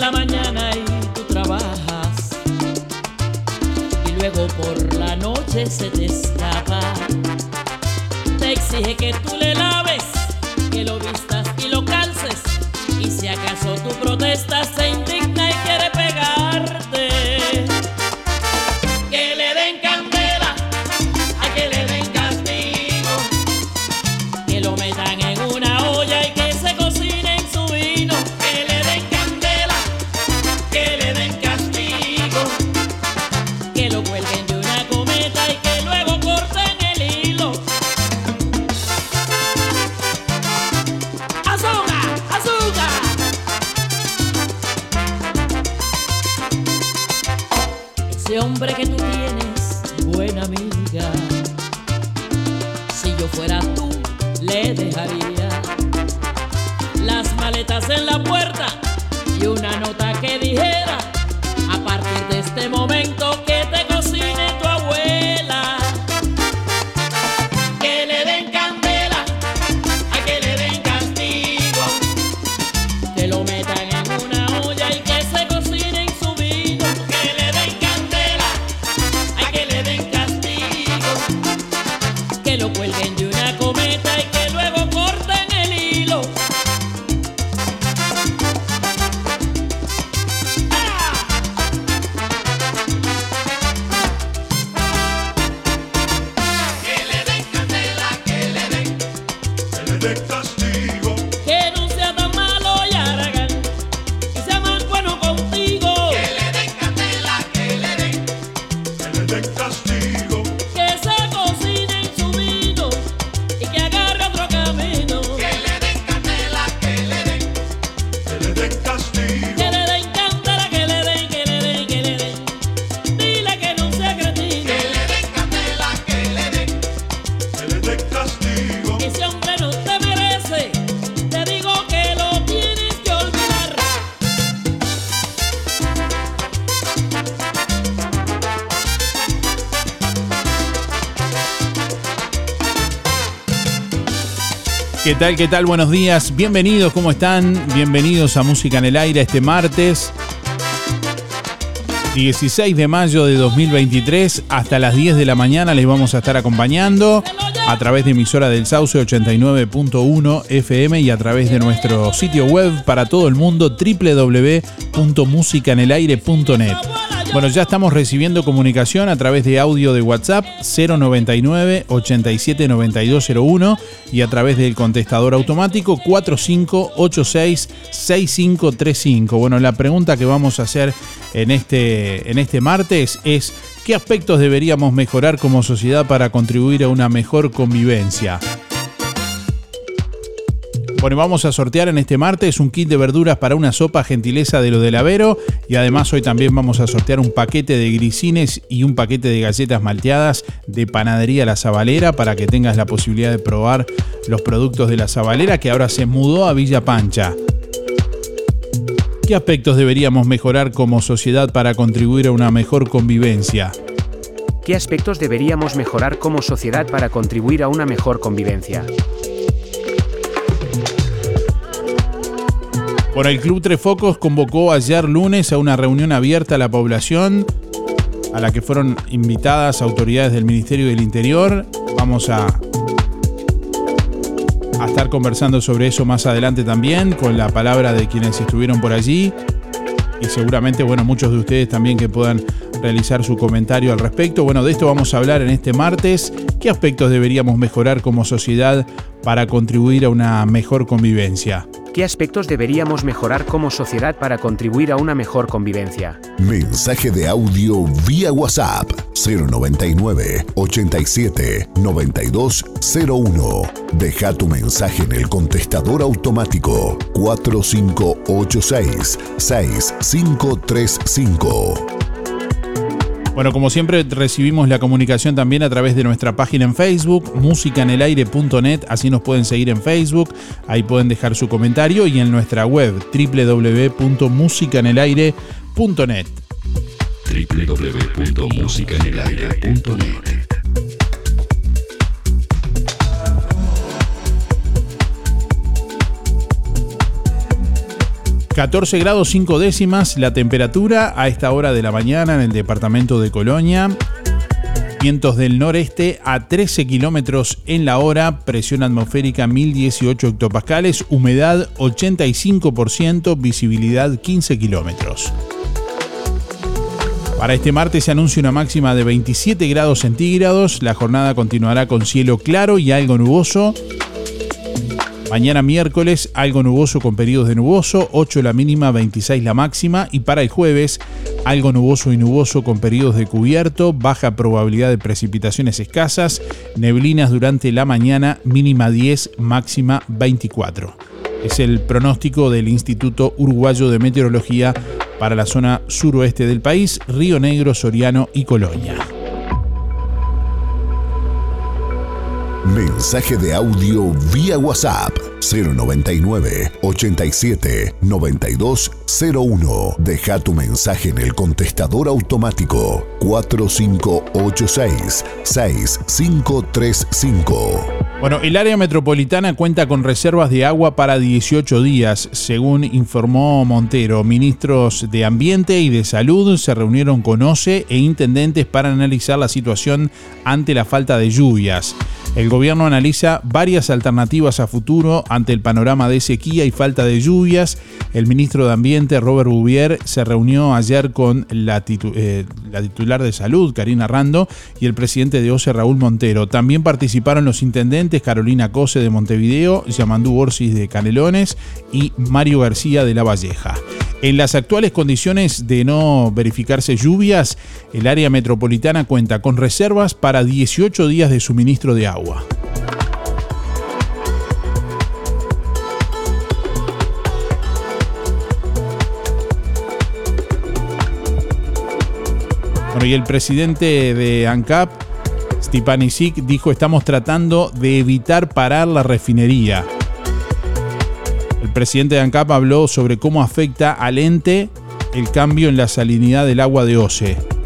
La mañana y tú trabajas. Y luego por la noche se te escapa. Te exige que tú Que tal? ¿Qué tal? Buenos días. Bienvenidos, ¿cómo están? Bienvenidos a Música en el Aire este martes 16 de mayo de 2023. Hasta las 10 de la mañana les vamos a estar acompañando a través de emisora del Sauce 89.1 FM y a través de nuestro sitio web para todo el mundo www.musicanelaire.net. Bueno, ya estamos recibiendo comunicación a través de audio de WhatsApp 099 87 9201 y a través del contestador automático 4586 6535. Bueno, la pregunta que vamos a hacer en este, en este martes es ¿qué aspectos deberíamos mejorar como sociedad para contribuir a una mejor convivencia? Bueno, vamos a sortear en este martes un kit de verduras para una sopa gentileza de lo del Avero. Y además hoy también vamos a sortear un paquete de grisines y un paquete de galletas malteadas de Panadería La Zabalera para que tengas la posibilidad de probar los productos de La Zabalera que ahora se mudó a Villa Pancha. ¿Qué aspectos deberíamos mejorar como sociedad para contribuir a una mejor convivencia? ¿Qué aspectos deberíamos mejorar como sociedad para contribuir a una mejor convivencia? Bueno, el Club Tres Focos convocó ayer lunes a una reunión abierta a la población, a la que fueron invitadas autoridades del Ministerio del Interior. Vamos a, a estar conversando sobre eso más adelante también, con la palabra de quienes estuvieron por allí. Y seguramente, bueno, muchos de ustedes también que puedan realizar su comentario al respecto. Bueno, de esto vamos a hablar en este martes. ¿Qué aspectos deberíamos mejorar como sociedad para contribuir a una mejor convivencia? ¿Qué aspectos deberíamos mejorar como sociedad para contribuir a una mejor convivencia? Mensaje de audio vía WhatsApp 099 87 9201. Deja tu mensaje en el contestador automático 4586 6535. Bueno, como siempre recibimos la comunicación también a través de nuestra página en Facebook, musicanelaire.net, así nos pueden seguir en Facebook, ahí pueden dejar su comentario y en nuestra web www.musicanelaire.net. www.musicanelaire.net 14 grados 5 décimas la temperatura a esta hora de la mañana en el departamento de Colonia. Vientos del noreste a 13 kilómetros en la hora, presión atmosférica 1018 hectopascales, humedad 85%, visibilidad 15 kilómetros. Para este martes se anuncia una máxima de 27 grados centígrados. La jornada continuará con cielo claro y algo nuboso. Mañana miércoles algo nuboso con periodos de nuboso, 8 la mínima, 26 la máxima. Y para el jueves algo nuboso y nuboso con periodos de cubierto, baja probabilidad de precipitaciones escasas, neblinas durante la mañana, mínima 10, máxima 24. Es el pronóstico del Instituto Uruguayo de Meteorología para la zona suroeste del país, Río Negro, Soriano y Colonia. Mensaje de audio vía WhatsApp 099 87 9201. Deja tu mensaje en el contestador automático 4586 6535. Bueno, el área metropolitana cuenta con reservas de agua para 18 días, según informó Montero. Ministros de Ambiente y de Salud se reunieron con OCE e intendentes para analizar la situación ante la falta de lluvias. El gobierno analiza varias alternativas a futuro ante el panorama de sequía y falta de lluvias. El ministro de Ambiente, Robert Bouvier, se reunió ayer con la, eh, titular de Salud, Karina Rando, y el presidente de OCE, Raúl Montero. También participaron los intendentes Carolina Cose de Montevideo, Yamandú Orsis de Canelones y Mario García de La Valleja. En las actuales condiciones de no verificarse lluvias, el área metropolitana cuenta con reservas para 18 días de suministro de agua. Bueno, y el presidente de ANCAP, Stipanisic, dijo estamos tratando de evitar parar la refinería. El presidente de ANCAP habló sobre cómo afecta al ente el cambio en la salinidad del agua de OCE.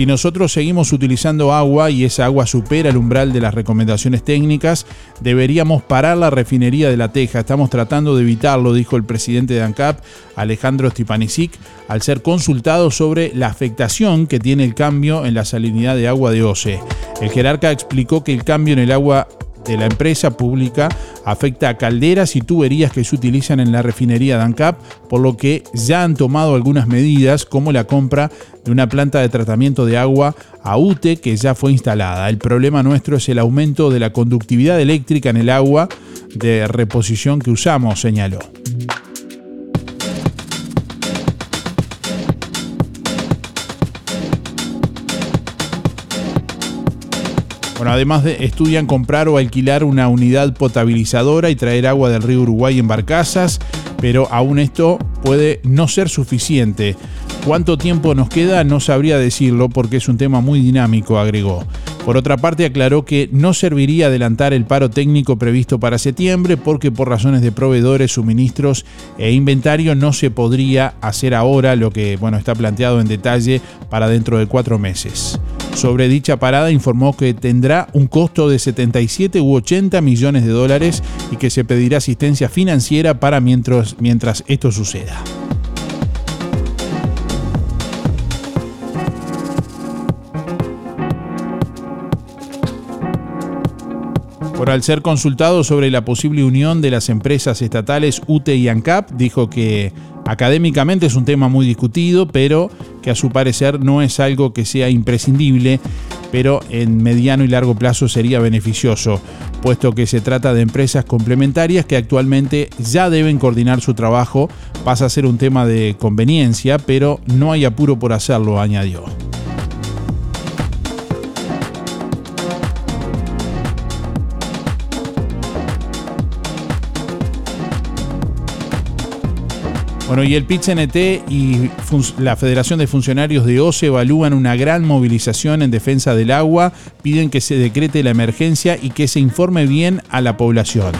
Si nosotros seguimos utilizando agua y esa agua supera el umbral de las recomendaciones técnicas, deberíamos parar la refinería de La Teja. Estamos tratando de evitarlo, dijo el presidente de ANCAP, Alejandro Stipanisic, al ser consultado sobre la afectación que tiene el cambio en la salinidad de agua de OCE. El jerarca explicó que el cambio en el agua de la empresa pública afecta a calderas y tuberías que se utilizan en la refinería de ANCAP, por lo que ya han tomado algunas medidas como la compra de una planta de tratamiento de agua a UTE que ya fue instalada. El problema nuestro es el aumento de la conductividad eléctrica en el agua de reposición que usamos, señaló. Bueno, además de, estudian comprar o alquilar una unidad potabilizadora y traer agua del río Uruguay en barcazas, pero aún esto puede no ser suficiente. ¿Cuánto tiempo nos queda? No sabría decirlo porque es un tema muy dinámico, agregó. Por otra parte, aclaró que no serviría adelantar el paro técnico previsto para septiembre porque por razones de proveedores, suministros e inventario no se podría hacer ahora lo que bueno, está planteado en detalle para dentro de cuatro meses. Sobre dicha parada informó que tendrá un costo de 77 u 80 millones de dólares y que se pedirá asistencia financiera para mientras, mientras esto suceda. Por al ser consultado sobre la posible unión de las empresas estatales UTE y ANCAP, dijo que académicamente es un tema muy discutido, pero que a su parecer no es algo que sea imprescindible, pero en mediano y largo plazo sería beneficioso, puesto que se trata de empresas complementarias que actualmente ya deben coordinar su trabajo, pasa a ser un tema de conveniencia, pero no hay apuro por hacerlo, añadió. Bueno, y el PIT-CNT y la Federación de Funcionarios de OCE evalúan una gran movilización en defensa del agua, piden que se decrete la emergencia y que se informe bien a la población.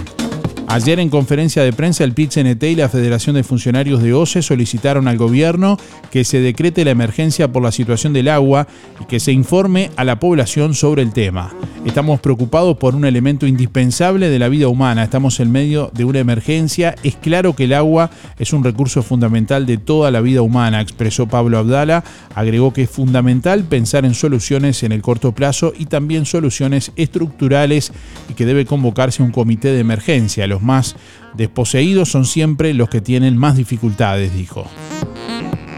Ayer en conferencia de prensa el pit y la Federación de Funcionarios de OCE solicitaron al gobierno que se decrete la emergencia por la situación del agua y que se informe a la población sobre el tema. Estamos preocupados por un elemento indispensable de la vida humana, estamos en medio de una emergencia, es claro que el agua es un recurso fundamental de toda la vida humana, expresó Pablo Abdala, agregó que es fundamental pensar en soluciones en el corto plazo y también soluciones estructurales y que debe convocarse un comité de emergencia más desposeídos son siempre los que tienen más dificultades, dijo.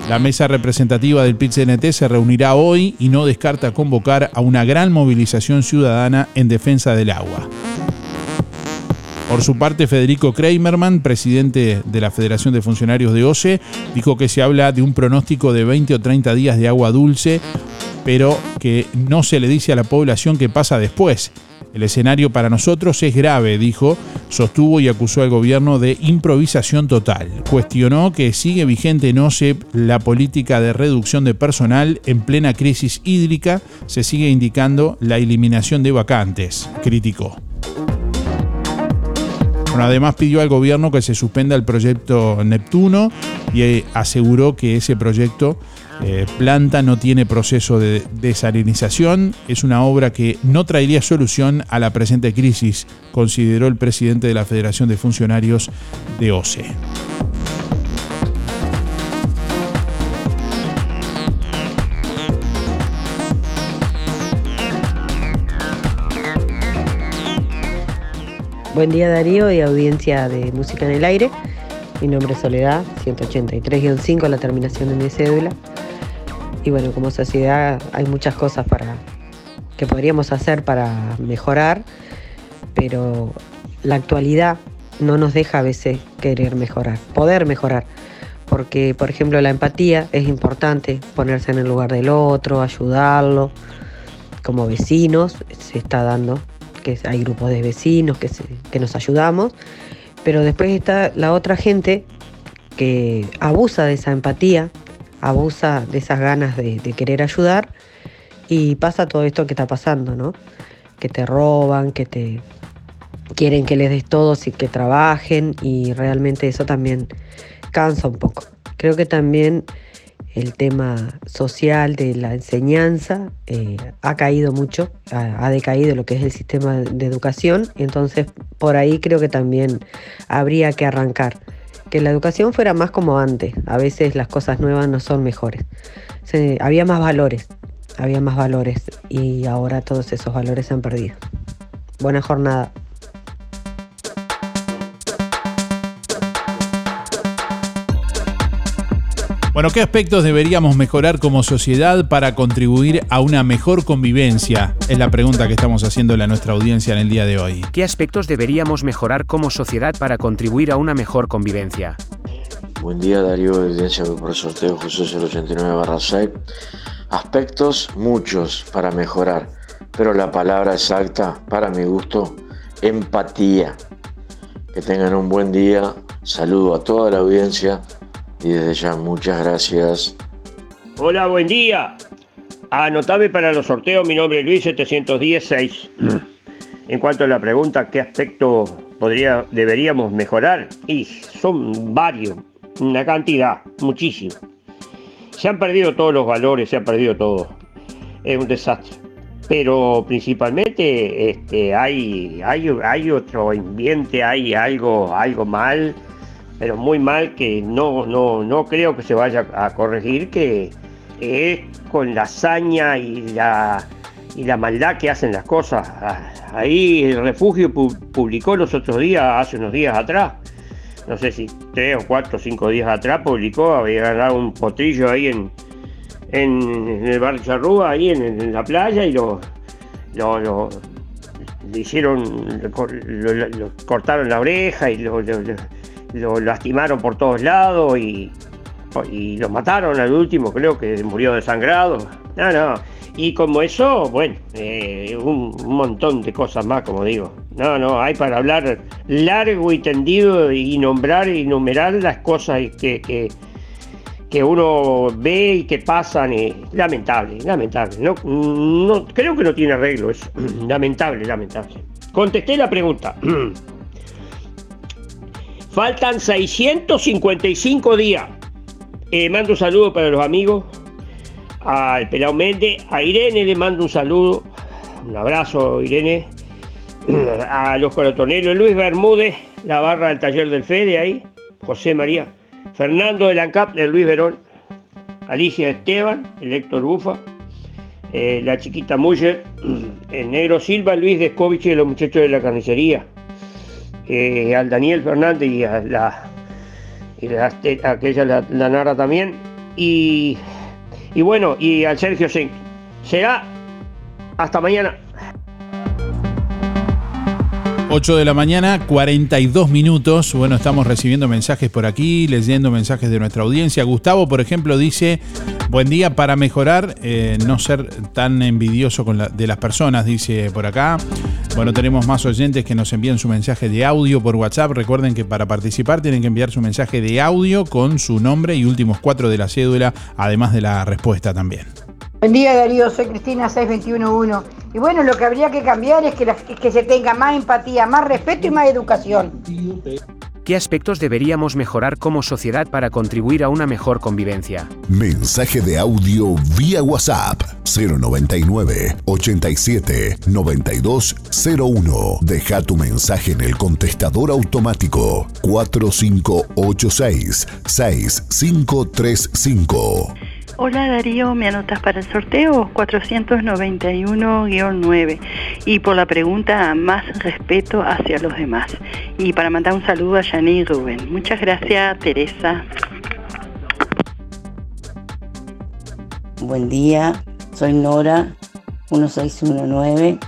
La mesa representativa del pit se reunirá hoy y no descarta convocar a una gran movilización ciudadana en defensa del agua. Por su parte, Federico Kramerman, presidente de la Federación de Funcionarios de OCE, dijo que se habla de un pronóstico de 20 o 30 días de agua dulce, pero que no se le dice a la población qué pasa después. El escenario para nosotros es grave, dijo, sostuvo y acusó al gobierno de improvisación total. Cuestionó que sigue vigente en OSEP la política de reducción de personal en plena crisis hídrica, se sigue indicando la eliminación de vacantes, criticó. además pidió al gobierno que se suspenda el proyecto Neptuno y eh, aseguró que ese proyecto eh, planta no tiene proceso de desalinización, es una obra que no traería solución a la presente crisis, consideró el presidente de la Federación de Funcionarios de OCE. Buen día Darío y audiencia de Música en el Aire. Mi nombre es Soledad, 183-5, la terminación de mi cédula. Y bueno, como sociedad hay muchas cosas para que podríamos hacer para mejorar, pero la actualidad no nos deja a veces querer mejorar, poder mejorar. Porque, por ejemplo, la empatía es importante, ponerse en el lugar del otro, ayudarlo. Como vecinos se está dando, que hay grupos de vecinos que, que nos ayudamos, pero después está la otra gente que abusa de esa empatía abusa de esas ganas de, querer ayudar y pasa todo esto que está pasando, ¿no? Que te roban, que te quieren que les des todo y que trabajen y realmente eso también cansa un poco. Creo que también el tema social de la enseñanza eh, ha caído mucho, ha, decaído lo que es el sistema de educación, entonces por ahí creo que también habría que arrancar que la educación fuera más como antes. A veces las cosas nuevas no son mejores. había más valores, había más valores y ahora todos esos valores se han perdido. Buena jornada. Bueno, ¿qué aspectos deberíamos mejorar como sociedad para contribuir a una mejor convivencia? Es la pregunta que estamos haciendo a nuestra audiencia en el día de hoy. ¿Qué aspectos deberíamos mejorar como sociedad para contribuir a una mejor convivencia? Buen día Darío, evidencia por sorteo José 089 6. Aspectos muchos para mejorar. pero la palabra exacta, para mi gusto, empatía. Que tengan un buen día. Saludo a toda la audiencia y desde ya muchas gracias. Hola, buen día. Anotame para los sorteos, mi nombre es Luis 716. En cuanto a la pregunta, ¿qué aspecto podría, deberíamos mejorar? Y son varios, una cantidad, muchísimo. Se han perdido todos los valores, se ha perdido todo. Es un desastre. Pero principalmente este, hay, hay, hay otro ambiente, hay algo, algo mal, pero muy mal que no, no, no creo que se vaya a corregir, que es con la hazaña y la, y la maldad que hacen las cosas. Ahí el refugio publicó los otros días, hace unos días atrás, no sé si tres o cuatro o cinco días atrás, publicó, había ganado un potrillo ahí en, en, el barrio Charrúa, ahí en, la playa, y lo, lo, hicieron, lo, cortaron la oreja y lo, lastimaron por todos lados y, y lo mataron al último, creo que murió desangrado. No, no. Y como eso, bueno, eh, un, montón de cosas más, como digo. No, no, hay para hablar largo y tendido y nombrar y numerar las cosas que, que, que uno ve y que pasan. Y, lamentable, lamentable. No, no, creo que no tiene arreglo eso. lamentable, lamentable. Contesté la pregunta. Faltan 655 días. Eh, mando un saludo para los amigos al Pelao Méndez, a Irene le mando un saludo, un abrazo Irene, a los corotoneros Luis Bermúdez, la barra del taller del Fede ahí, José María, Fernando del ANCAP de Luis Verón, Alicia Esteban, el Héctor Bufa, eh, la chiquita Muller, el negro Silva, Luis Descovich y los muchachos de la carnicería, al Daniel Fernández y a la, aquella la, Nara también, y y bueno, y al Sergio Sink. Será hasta mañana. 8 de la mañana, 42 minutos. Bueno, estamos recibiendo mensajes por aquí, leyendo mensajes de nuestra audiencia. Gustavo, por ejemplo, dice, buen día para mejorar, eh, no ser tan envidioso con de las personas, dice por acá. Bueno, tenemos más oyentes que nos envían su mensaje de audio por WhatsApp. Recuerden que para participar tienen que enviar su mensaje de audio con su nombre y últimos cuatro de la cédula, además de la respuesta también. Buen día Darío, soy Cristina 6211. Y bueno, lo que habría que cambiar es que, que se tenga más empatía, más respeto y más educación. ¿Qué aspectos deberíamos mejorar como sociedad para contribuir a una mejor convivencia? Mensaje de audio vía WhatsApp 099 87 9201. Deja tu mensaje en el contestador automático 4586 6535. Hola Darío, ¿me anotas para el sorteo? 491-9. Y por la pregunta, más respeto hacia los demás. Y para mandar un saludo a Yani y Rubén. Muchas gracias, Teresa. Buen día, soy Nora, 1619.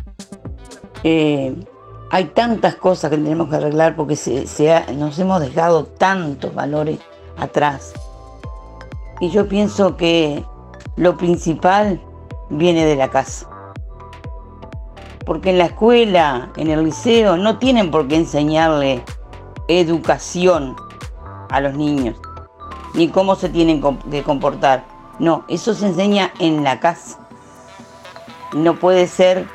Eh, hay tantas cosas que tenemos que arreglar porque nos hemos dejado tantos valores atrás y yo pienso que lo principal viene de la casa. Porque en la escuela, en el liceo, no tienen por qué enseñarle educación a los niños, ni cómo se tienen que comportar. No, eso se enseña en la casa. No puede ser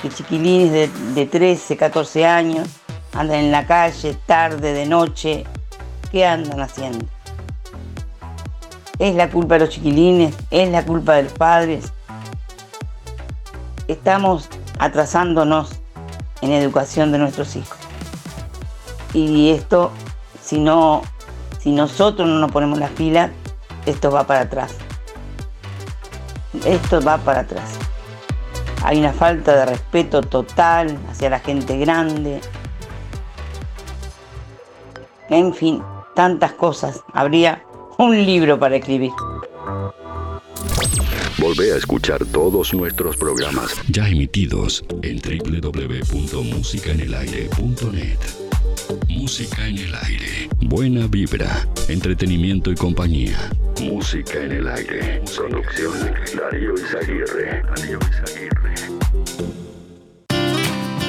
que chiquilines de, de 13, 14 años anden en la calle tarde, de noche. ¿Qué andan haciendo? Es la culpa de los chiquilines, es la culpa de los padres. Estamos atrasándonos en educación de nuestros hijos. Y esto, si no, si nosotros no nos ponemos las pilas, esto va para atrás. Esto va para atrás. Hay una falta de respeto total hacia la gente grande. En fin, tantas cosas. Habría un libro para escribir. Volvé a escuchar todos nuestros programas ya emitidos en www.musicaenelaire.net. Música en el aire. Buena vibra, entretenimiento y compañía. Música en el aire. Producción Darío Izaguirre. Darío Izaguirre.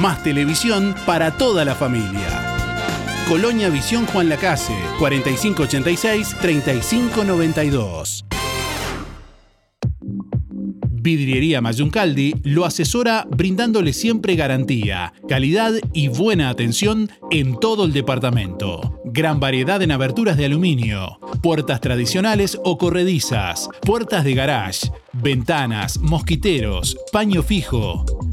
Más televisión para toda la familia. Colonia Visión Juan Lacase, 4586-3592. Vidriería Mayuncaldi lo asesora brindándole siempre garantía, calidad y buena atención en todo el departamento. Gran variedad en aberturas de aluminio, puertas tradicionales o corredizas, puertas de garage, ventanas, mosquiteros, paño fijo,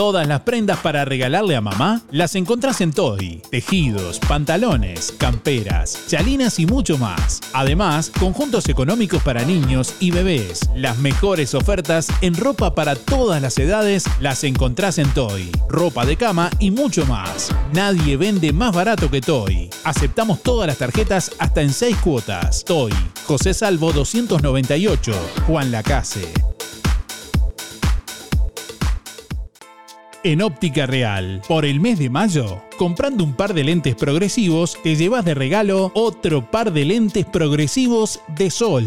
Todas las prendas para regalarle a mamá las encontrás en Toy. Tejidos, pantalones, camperas, chalinas y mucho más. Además, conjuntos económicos para niños y bebés. Las mejores ofertas en ropa para todas las edades las encontrás en Toy. Ropa de cama y mucho más. Nadie vende más barato que Toy. Aceptamos todas las tarjetas hasta en 6 cuotas. Toy. José Salvo 298. Juan Lacase. En Óptica Real, por el mes de mayo, comprando un par de lentes progresivos, te llevas de regalo otro par de lentes progresivos de sol.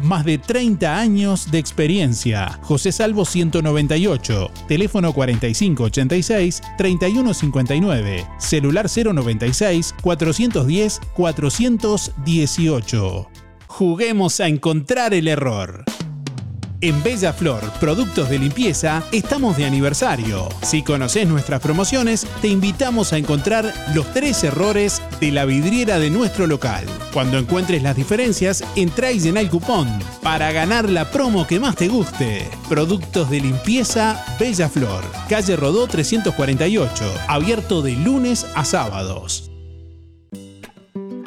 Más de 30 años de experiencia. José Salvo 198, teléfono 4586-3159, celular 096 410 418. Juguemos a encontrar el error. En Bella Flor, productos de limpieza, estamos de aniversario. Si conoces nuestras promociones, te invitamos a encontrar los tres errores de la vidriera de nuestro local. Cuando encuentres las diferencias, entra y llena el cupón para ganar la promo que más te guste. Productos de limpieza Bella Flor, calle Rodó 348, abierto de lunes a sábados.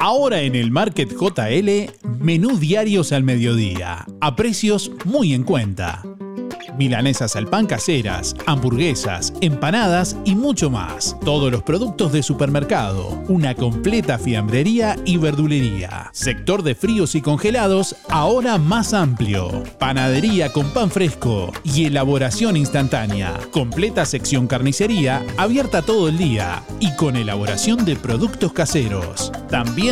Ahora en el Market JL, menú diarios al mediodía, a precios muy en cuenta milanesas al pan caseras, hamburguesas, empanadas y mucho más. Todos los productos de supermercado, una completa fiambrería y verdulería. Sector de fríos y congelados, ahora más amplio. Panadería con pan fresco y elaboración instantánea. Completa sección carnicería, abierta todo el día y con elaboración de productos caseros. También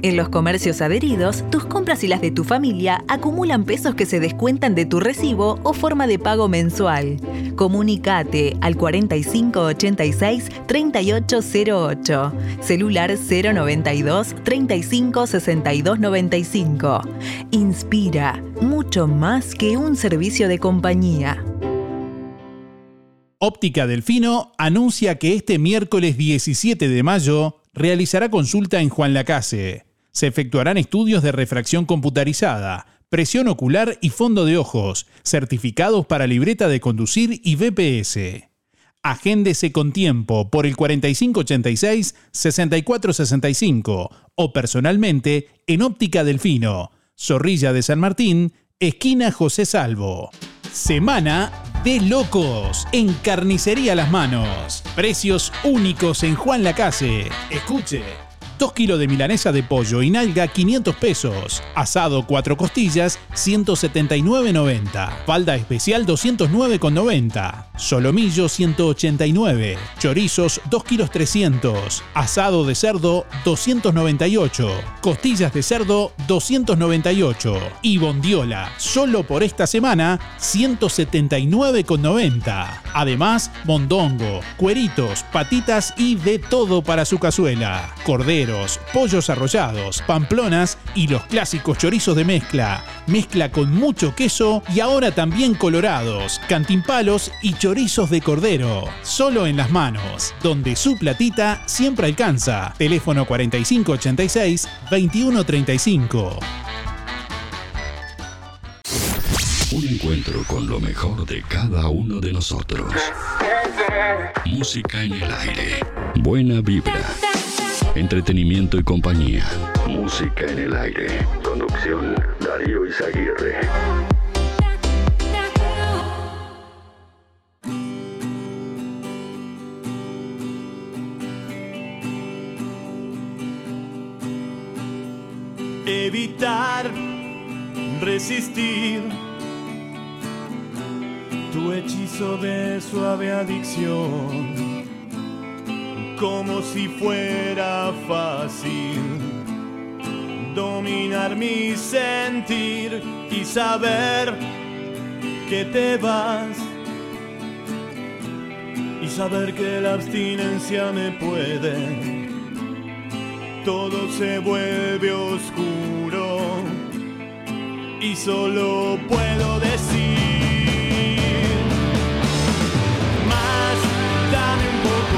En los comercios adheridos, tus compras y las de tu familia acumulan pesos que se descuentan de tu recibo o forma de pago mensual. Comunicate al 4586-3808, celular 092 35 95. Inspira, mucho más que un servicio de compañía. Óptica Delfino anuncia que este miércoles 17 de mayo realizará consulta en Juan Lacase se efectuarán estudios de refracción computarizada, presión ocular y fondo de ojos, certificados para libreta de conducir y BPS. Agéndese con tiempo por el 4586-6465 o personalmente en Óptica Delfino, Zorrilla de San Martín, esquina José Salvo. Semana de locos en Carnicería Las Manos. Precios únicos en Juan Lacase. Escuche. 2 kilos de milanesa de pollo y nalga 500 pesos. Asado 4 costillas 179.90. Falda especial 209.90. Solomillo 189. Chorizos 2 kilos 300. Asado de cerdo 298. Costillas de cerdo 298. Y bondiola, solo por esta semana 179.90. Además, mondongo, cueritos, patitas y de todo para su cazuela. Cordero pollos arrollados, pamplonas y los clásicos chorizos de mezcla. Mezcla con mucho queso y ahora también colorados, cantimpalos y chorizos de cordero. Solo en las manos, donde su platita siempre alcanza. Teléfono 4586-2135. Un encuentro con lo mejor de cada uno de nosotros. Música en el aire. Buena vibra entretenimiento y compañía. Música en el aire. Conducción, Darío Izaguirre. Evitar, resistir tu hechizo de suave adicción como si fuera fácil dominar mi sentir y saber que te vas y saber que la abstinencia me puede. Todo se vuelve oscuro y solo puedo decir más, dame un poco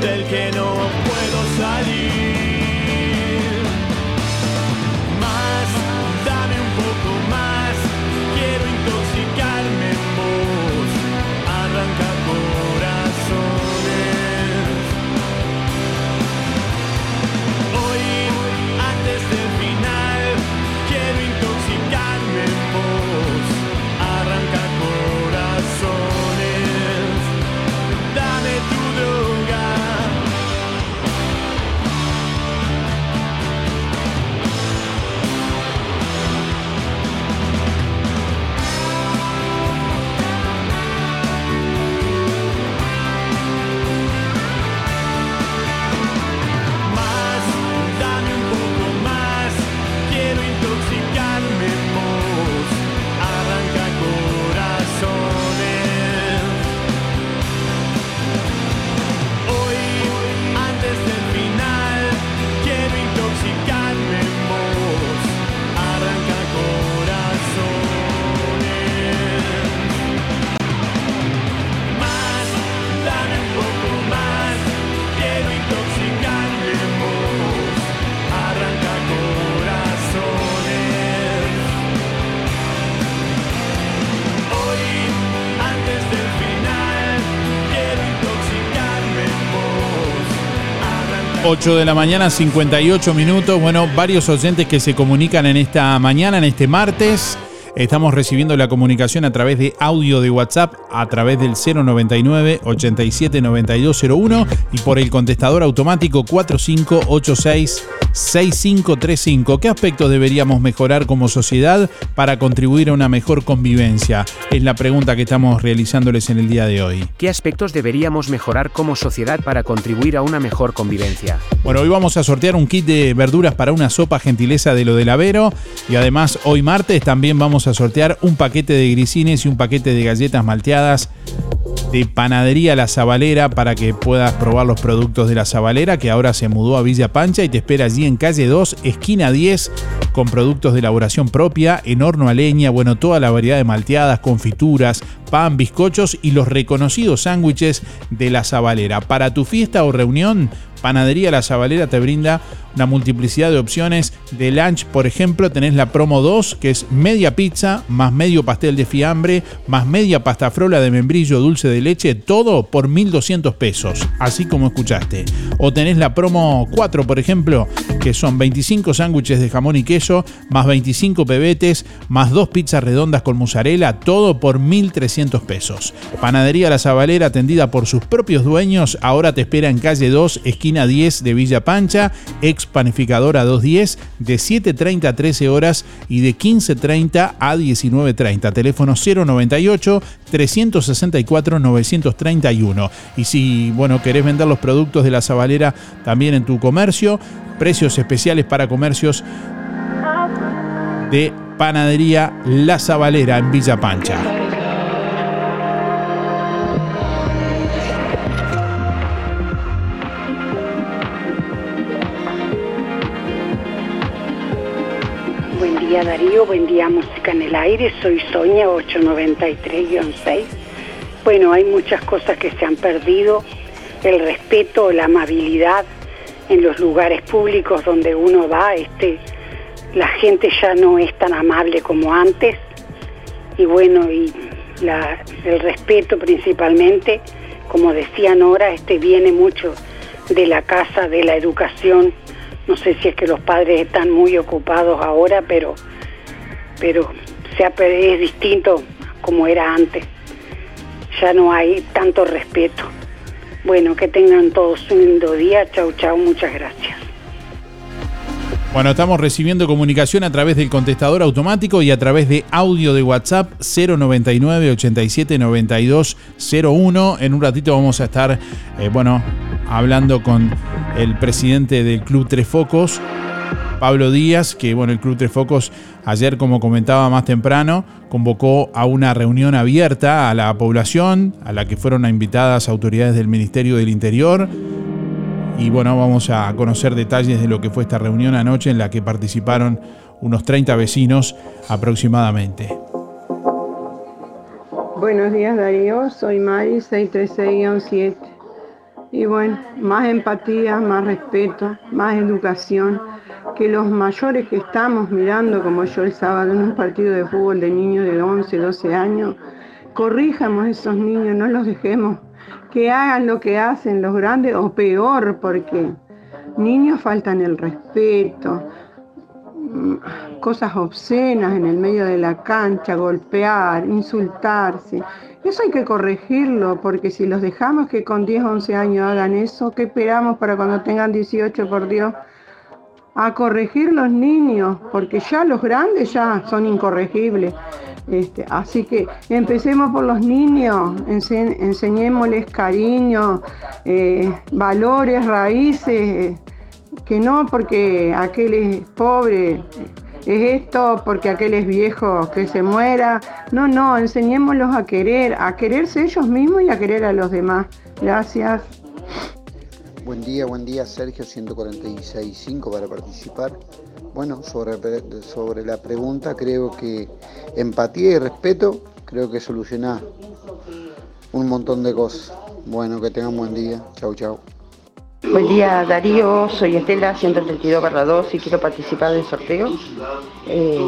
del que no puedo salir. 8 de la mañana, 58 minutos. Bueno, varios oyentes que se comunican en esta mañana, en este martes. Estamos recibiendo la comunicación a través de audio de WhatsApp, a través del 099 87 9201 y por el contestador automático 4586 6535. ¿Qué aspectos deberíamos mejorar como sociedad para contribuir a una mejor convivencia? Es la pregunta que estamos realizándoles en el día de hoy. ¿Qué aspectos deberíamos mejorar como sociedad para contribuir a una mejor convivencia? Bueno, hoy vamos a sortear un kit de verduras para una sopa gentileza de lo del Avero y además hoy martes también vamos a sortear un paquete de grisines y un paquete de galletas malteadas de Panadería La Zabalera para que puedas probar los productos de La Zabalera que ahora se mudó a Villa Pancha y te espera allí en calle 2, esquina 10 con productos de elaboración propia, en horno a leña, bueno, toda la variedad de malteadas, confituras, pan, bizcochos y los reconocidos sándwiches de La Zabalera. Para tu fiesta o reunión, Panadería La Zabalera te brinda una multiplicidad de opciones de lunch. Por ejemplo, tenés la promo 2, que es media pizza, más medio pastel de fiambre, más media pasta frola de membrillo dulce de leche, todo por 1.200 pesos, así como escuchaste. O tenés la promo 4, por ejemplo, que son 25 sándwiches de jamón y queso, más 25 pebetes, más dos pizzas redondas con mozzarella, todo por 1.300 pesos. Panadería La Zabalera, atendida por sus propios dueños, ahora te espera en calle 2, esquina 10 de Villa Pancha, ex Panificadora 210 de 7.30 a 13 horas y de 15.30 a 19.30. Teléfono 098 364 931. Y si, bueno, querés vender los productos de la Zabalera también en tu comercio, precios especiales para comercios de Panadería La Zabalera en Villa Pancha. Darío, buen día Música en el Aire, soy Soña 893-6. Bueno, hay muchas cosas que se han perdido, el respeto, la amabilidad en los lugares públicos donde uno va, este, la gente ya no es tan amable como antes. Y bueno, y el respeto principalmente, como decía Nora, este viene mucho de la casa, de la educación. No sé si es que los padres están muy ocupados ahora, pero, pero es distinto como era antes. Ya no hay tanto respeto. Bueno, que tengan todos un lindo día. Chau, chau, muchas gracias. Bueno, estamos recibiendo comunicación a través del contestador automático y a través de audio de WhatsApp 099 87 92 01. En un ratito vamos a estar, eh, bueno, hablando con el presidente del Club Tres Focos, Pablo Díaz, que bueno, el Club Tres Focos ayer, como comentaba más temprano, convocó a una reunión abierta a la población, a la que fueron invitadas autoridades del Ministerio del Interior. Y bueno, vamos a conocer detalles de lo que fue esta reunión anoche en la que participaron unos 30 vecinos aproximadamente. Buenos días Darío, soy Mari 636-7. Y bueno, más empatía, más respeto, más educación, que los mayores que estamos mirando, como yo el sábado en un partido de fútbol de niños de 11, 12 años, corrijamos a esos niños, no los dejemos que hagan lo que hacen los grandes o peor, porque niños faltan el respeto, mm, cosas obscenas en el medio de la cancha, golpear, insultarse. Eso hay que corregirlo, porque si los dejamos que con 10, 11 años hagan eso, ¿qué esperamos para cuando tengan 18, por Dios? A corregir los niños, porque ya los grandes ya son incorregibles. Este, así que empecemos por los niños, ense- enseñémosles cariño, eh, valores, raíces, que no porque aquel es pobre, es esto, porque aquel es viejo, que se muera. No, no, enseñémoslos a querer, a quererse ellos mismos y a querer a los demás. Gracias. Buen día, buen día, Sergio 146.5 para participar. Bueno, sobre, sobre la pregunta, creo que empatía y respeto, creo que soluciona un montón de cosas. Bueno, que tengan buen día. Chau, chau. Buen día Darío, soy Estela 132 2 y quiero participar del sorteo. Eh,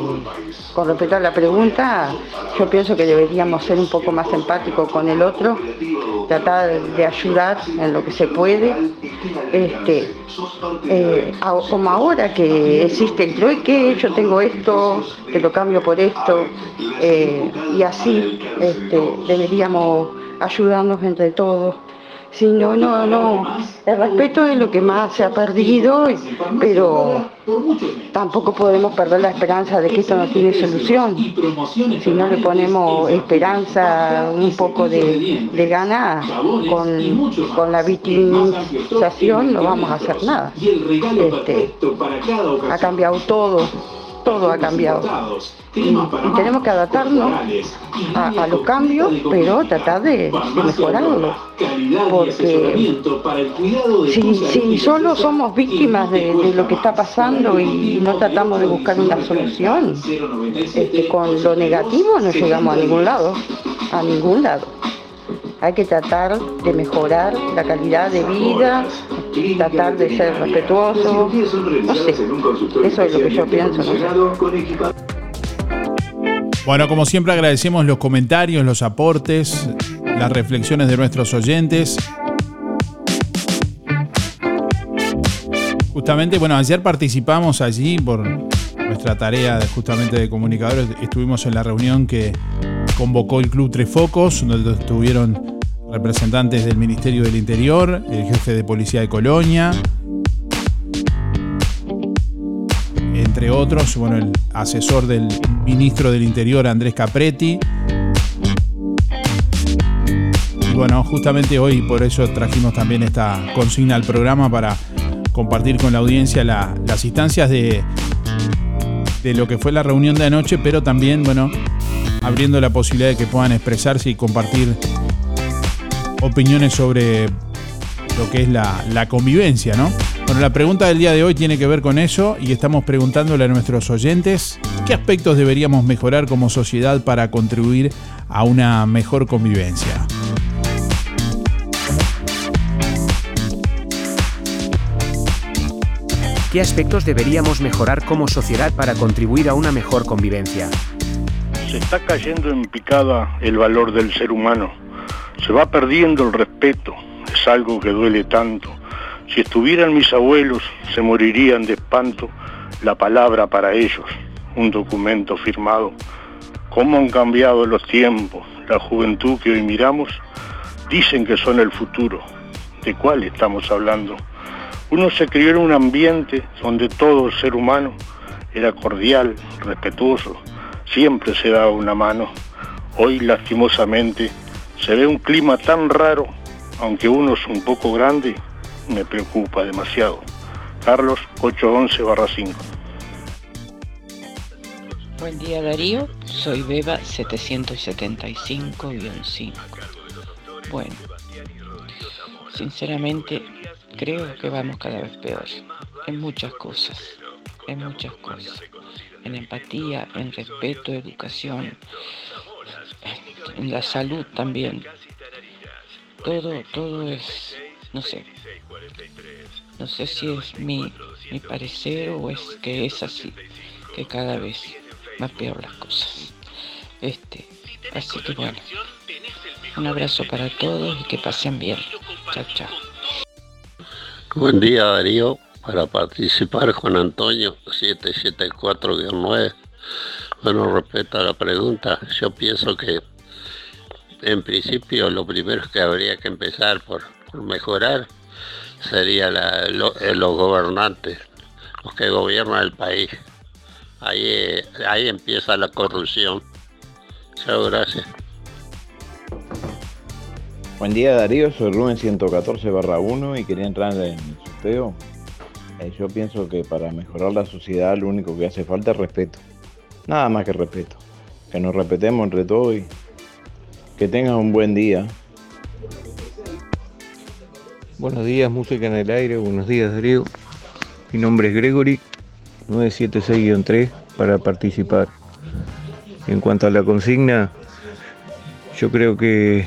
con respecto a la pregunta, yo pienso que deberíamos ser un poco más empáticos con el otro, tratar de ayudar en lo que se puede. Este, eh, como ahora que existe el trueque, yo tengo esto, te lo cambio por esto, eh, y así este, deberíamos ayudarnos entre todos. Sí, no, no, no. El respeto es lo que más se ha perdido, pero tampoco podemos perder la esperanza de que esto no tiene solución. Si no le ponemos esperanza, un poco de, de gana con, con la victimización, no vamos a hacer nada. Este, ha cambiado todo, todo ha cambiado. Y, tenemos que adaptarnos a, los cambios, pero tratar de, de mejorarlo. Porque si, solo somos víctimas de, de lo que está pasando y no tratamos de buscar una solución, este, con lo negativo no llegamos a ningún lado, a ningún lado. Hay que tratar de mejorar la calidad de vida, tratar de ser respetuoso, no sé, eso es lo que yo pienso. ¿no? Bueno, como siempre agradecemos los comentarios, los aportes, las reflexiones de nuestros oyentes. Justamente, bueno, ayer participamos allí por nuestra tarea de, justamente de comunicadores. Estuvimos en la reunión que convocó el Club Tres Focos, donde estuvieron representantes del Ministerio del Interior, el jefe de policía de Colonia, entre otros, bueno, el asesor del ministro del Interior, Andrés Capretti. Y bueno, justamente hoy por eso trajimos también esta consigna al programa para compartir con la audiencia las instancias de, de lo que fue la reunión de anoche, pero también, bueno, abriendo la posibilidad de que puedan expresarse y compartir opiniones sobre lo que es la, la convivencia, ¿no? Bueno, la pregunta del día de hoy tiene que ver con eso y estamos preguntándole a nuestros oyentes qué aspectos deberíamos mejorar como sociedad para contribuir a una mejor convivencia. ¿Qué aspectos deberíamos mejorar como sociedad para contribuir a una mejor convivencia? Se está cayendo en picada el valor del ser humano. Se va perdiendo el respeto. Es algo que duele tanto. Si estuvieran mis abuelos, se morirían de espanto. La palabra para ellos, un documento firmado. ¿Cómo han cambiado los tiempos? La juventud que hoy miramos dicen que son el futuro. ¿De cuál estamos hablando? Uno se crió en un ambiente donde todo ser humano era cordial, respetuoso, siempre se daba una mano. Hoy lastimosamente se ve un clima tan raro, aunque uno es un poco grande, me preocupa demasiado. Carlos 811 5. Buen día Darío, soy Beba 775-5. Bueno, sinceramente creo que vamos cada vez peor en muchas cosas, en muchas cosas, en empatía, en respeto, educación, en la salud también. Todo, todo es, no sé, no sé si es mi, mi parecer o es que es así, que cada vez más peor las cosas. Este, así que bueno, un abrazo para todos y que pasen bien. Chao, chao. Buen día Darío, para participar Juan Antonio 774-9. Bueno, respecto a la pregunta, yo pienso que en principio lo primero que habría que empezar por, mejorar sería eh, los gobernantes, los que gobiernan el país. Ahí, eh, ahí empieza la corrupción. Chao, gracias. Buen día Darío, soy Rubén 114 barra 1 y quería entrar en el sorteo. Eh, yo pienso que para mejorar la sociedad lo único que hace falta es respeto. Nada más que respeto. Que nos respetemos entre todos y que tengan un buen día. Buenos días, música en el aire. Buenos días Darío. Mi nombre es Gregory 976-3 para participar. En cuanto a la consigna, yo creo que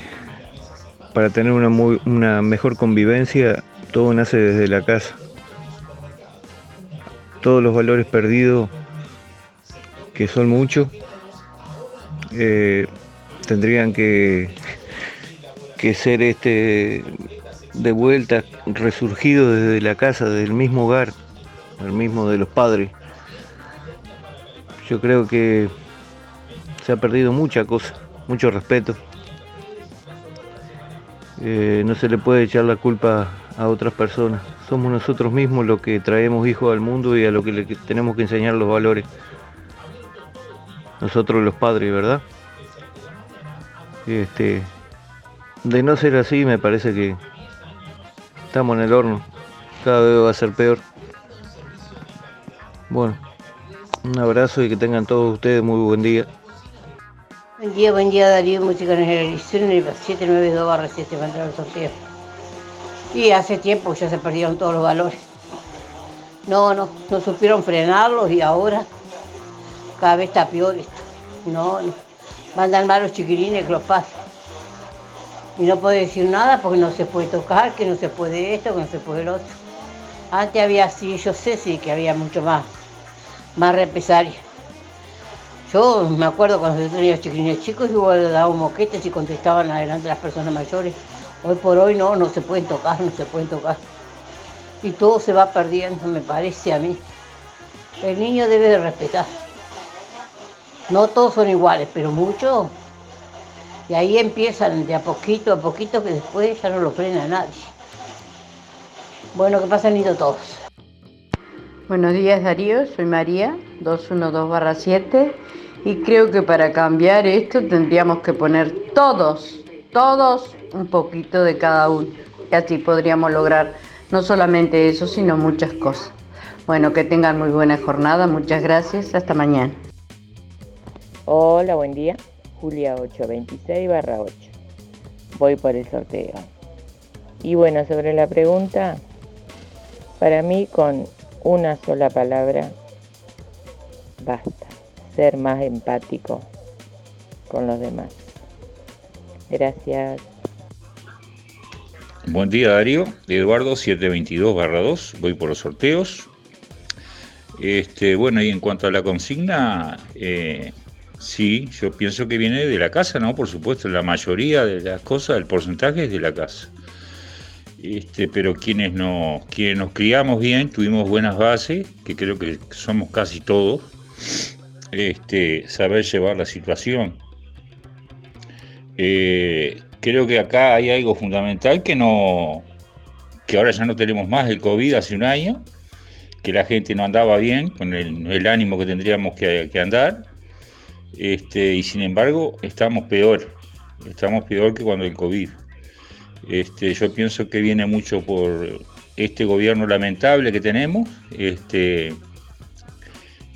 para tener una mejor convivencia, todo nace desde la casa. Todos los valores perdidos, que son muchos, eh, tendrían que, que ser este de vuelta, resurgido desde la casa, del mismo hogar, el mismo de los padres. Yo creo que se ha perdido mucha cosa, mucho respeto. Eh, no se le puede echar la culpa a otras personas. Somos nosotros mismos los que traemos hijos al mundo y a lo que le tenemos que enseñar los valores. Nosotros los padres, ¿verdad? Este, de no ser así, me parece que estamos en el horno. Cada vez va a ser peor. Bueno, un abrazo y que tengan todos ustedes muy buen día. Buen día, buen día Darío, música en en el 792 barra 7 va a entrar sorteo. Y hace tiempo ya se perdieron todos los valores. No, no, no supieron frenarlos y ahora cada vez está peor. No, no. Mandan mal los chiquilines que los pasen. Y no puede decir nada porque no se puede tocar, que no se puede esto, que no se puede el otro. Antes había así, yo sé sí que había mucho más, más represalia. Yo me acuerdo cuando yo tenía chiquilines chicos, yo daba un moquete y contestaban adelante las personas mayores. Hoy por hoy no, no se pueden tocar, no se pueden tocar. Y todo se va perdiendo, me parece a mí. El niño debe de respetar. No todos son iguales, pero muchos. Y ahí empiezan de a poquito a poquito que después ya no lo frena nadie. Bueno, que pasen lindo todos. Buenos días Darío, soy María, 212-7 y creo que para cambiar esto tendríamos que poner todos, todos un poquito de cada uno. Y así podríamos lograr no solamente eso, sino muchas cosas. Bueno, que tengan muy buena jornada, muchas gracias, hasta mañana. Hola, buen día. Julia 826 barra 8. Voy por el sorteo. Y bueno, sobre la pregunta, para mí con una sola palabra basta. Ser más empático con los demás. Gracias. Buen día Darío, Eduardo 722 barra 2, voy por los sorteos. Este, bueno, y en cuanto a la consigna, eh, sí, yo pienso que viene de la casa, ¿no? Por supuesto, la mayoría de las cosas, el porcentaje es de la casa. Este, pero quienes, no, quienes nos criamos bien, tuvimos buenas bases, que creo que somos casi todos, este, saber llevar la situación. Eh, creo que acá hay algo fundamental que no, que ahora ya no tenemos más el COVID hace un año, que la gente no andaba bien con el, ánimo que tendríamos que, andar, este, y sin embargo estamos peor, estamos peor que cuando el COVID. Este, yo pienso que viene mucho por este gobierno lamentable que tenemos, este,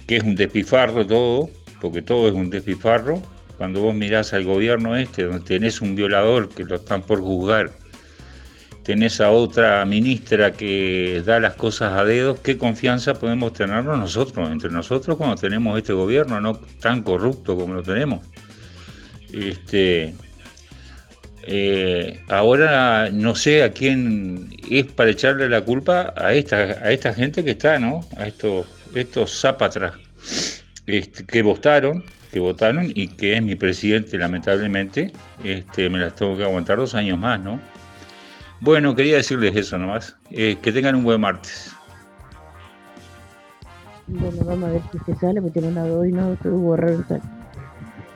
que es un despifarro todo, porque todo es un despifarro, cuando vos mirás al gobierno este, donde tenés un violador que lo están por juzgar, tenés a otra ministra que da las cosas a dedos, ¿qué confianza podemos tenernos nosotros, entre nosotros, cuando tenemos este gobierno no tan corrupto como lo tenemos? Este, eh, ahora no sé a quién es para echarle la culpa a esta, a esta gente que está, ¿no? A estos, estos zapatras este, que votaron que votaron y que es mi presidente, lamentablemente, este, me las tengo que aguantar dos años más, ¿no? Bueno, quería decirles eso nomás. Eh, que tengan un buen martes. Bueno, vamos a ver si se sale, porque tengo una hoy, no puedo borrar el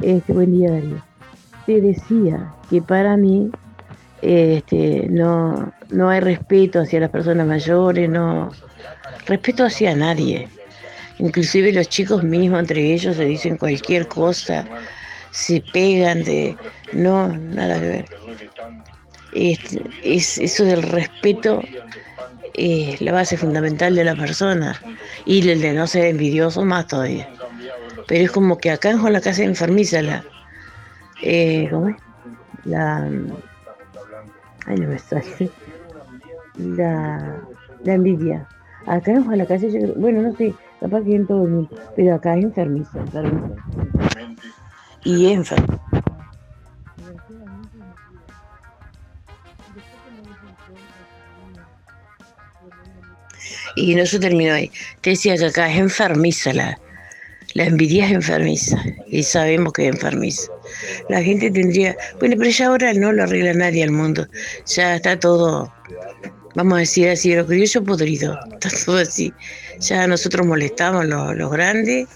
Este, buen día, Darío. Te decía que para mí este, no, no hay respeto hacia las personas mayores, no respeto hacia nadie. Inclusive los chicos mismos entre ellos se dicen cualquier cosa, se pegan de... No, nada que ver. Es, eso del respeto es la base fundamental de la persona y el de no ser envidioso más todavía. Pero es como que acá en la casa enfermiza la... Eh, ¿Cómo es? La... Ay, no me sale. La, envidia. Acá en la casa, bueno, no sé, el mundo, pero acá es enfermizo, enfermizo. Y enfermo. Y no se terminó ahí. Te decía que acá es enfermiza la, la envidia es enfermiza y sabemos que es enfermiza. La gente tendría, bueno, pero ya ahora no lo arregla nadie al mundo. Ya está todo, vamos a decir así, lo yo podrido. Está todo así ya nosotros molestamos los, los grandes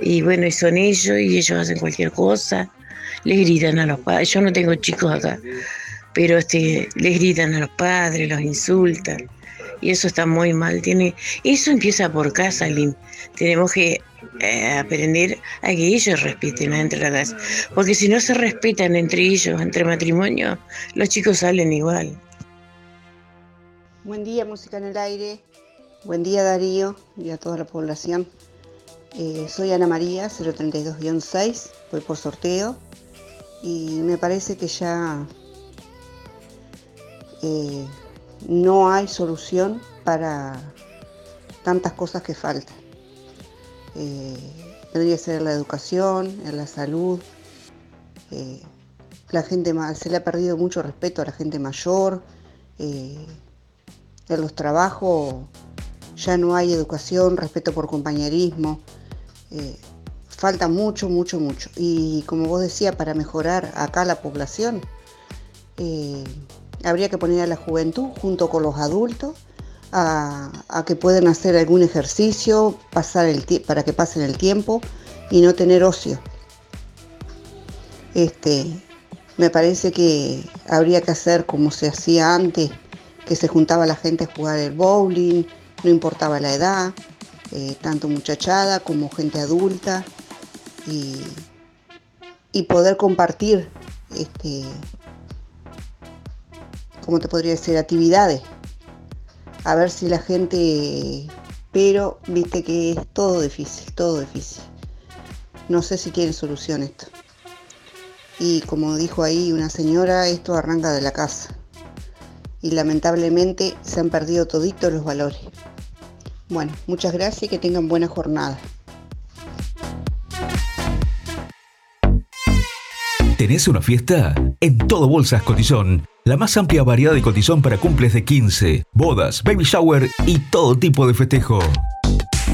y bueno, y son ellos y ellos hacen cualquier cosa, les gritan a los padres, yo no tengo chicos acá, pero este, les gritan a los padres, los insultan y eso está muy mal. Tiene, eso empieza por casa, Lin. Tenemos que eh, aprender a que ellos respeten entre la casa, porque si no se respetan entre ellos, entre matrimonio, los chicos salen igual. Buen día, música en el aire. Buen día Darío y a toda la población. Eh, soy Ana María, 032-6, voy por sorteo y me parece que ya eh, no hay solución para tantas cosas que faltan. Eh, que ser la educación, en la salud. la gente se le ha perdido mucho respeto a la gente mayor. Los trabajos ya no hay educación, respeto por compañerismo. Eh, falta mucho, mucho, mucho. Y como vos decías, para mejorar acá la población, eh, habría que poner a la juventud junto con los adultos a, que puedan hacer algún ejercicio pasar el para que pasen el tiempo y no tener ocio. Este, me parece que habría que hacer como se hacía antes, que se juntaba la gente a jugar el bowling, no importaba la edad, eh, tanto muchachada como gente adulta, y, y poder compartir, este, ¿cómo te podría decir?, actividades. A ver si la gente, pero viste que es todo difícil, todo difícil. No sé si tiene solución esto. Y como dijo ahí una señora, esto arranca de la casa. Y lamentablemente se han perdido toditos los valores. Bueno, muchas gracias y que tengan buena jornada. ¿Tenés una fiesta? En todo Bolsas Cotizón. La más amplia variedad de cotizón para cumples de 15, bodas, baby shower y todo tipo de festejo.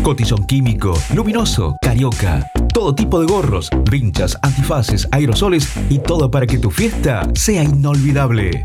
Cotizón químico, luminoso, carioca. Todo tipo de gorros, vinchas, antifaces, aerosoles y todo para que tu fiesta sea inolvidable.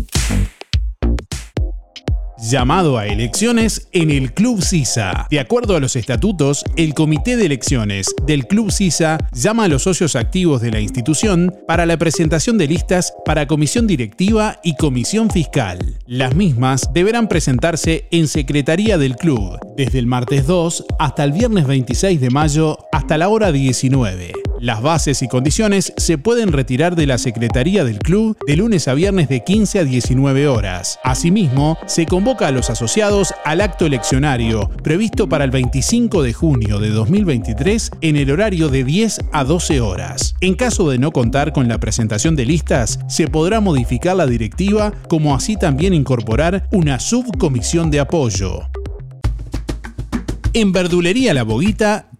Llamado a elecciones en el Club CISA. De acuerdo a los estatutos, el Comité de Elecciones del Club CISA llama a los socios activos de la institución para la presentación de listas para comisión directiva y comisión fiscal. Las mismas deberán presentarse en Secretaría del Club desde el martes 2 hasta el viernes 26 de mayo hasta la hora 19. Las bases y condiciones se pueden retirar de la Secretaría del Club de lunes a viernes de 15 a 19 horas. Asimismo, se convoca a los asociados al acto eleccionario previsto para el 25 de junio de 2023 en el horario de 10 a 12 horas. En caso de no contar con la presentación de listas, se podrá modificar la directiva como así también incorporar una subcomisión de apoyo. En Verdulería La Boguita,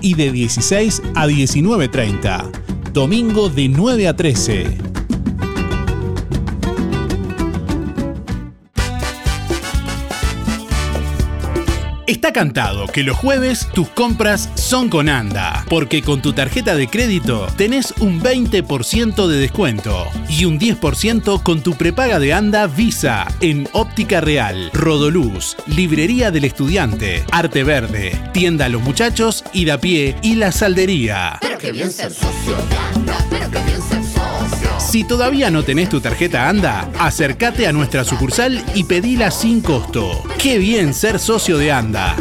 y de 16 a 19.30. Domingo de 9 a 13. Está cantado que los jueves tus compras son con ANDA, porque con tu tarjeta de crédito tenés un 20% de descuento y un 10% con tu prepaga de ANDA Visa en Óptica Real, Rodoluz, Librería del Estudiante, Arte Verde, Tienda Los Muchachos, Ida Pie y La Saldería. Pero qué bien ser de Anda, pero qué bien. Si todavía no tenés tu tarjeta ANDA, acércate a nuestra sucursal y pedila sin costo. Qué bien ser socio de ANDA.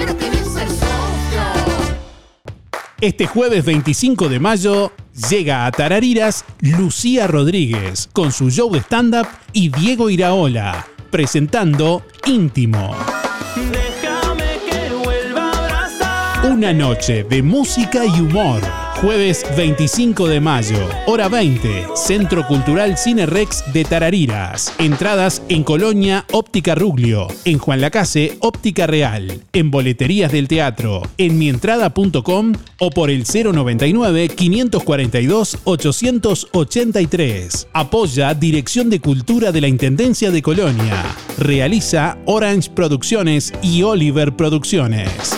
Este jueves 25 de mayo llega a Tarariras Lucía Rodríguez con su show de stand-up y Diego Iraola presentando Íntimo. Déjame que vuelva a abrazar. Una noche de música y humor. Jueves 25 de mayo, hora 20, Centro Cultural Cine Rex de Tarariras. Entradas en Colonia Óptica Ruglio, en Juan Lacase Óptica Real, en Boleterías del Teatro, en mientrada.com o por el 099 542 883. Apoya Dirección de Cultura de la Intendencia de Colonia. Realiza Orange Producciones y Oliver Producciones.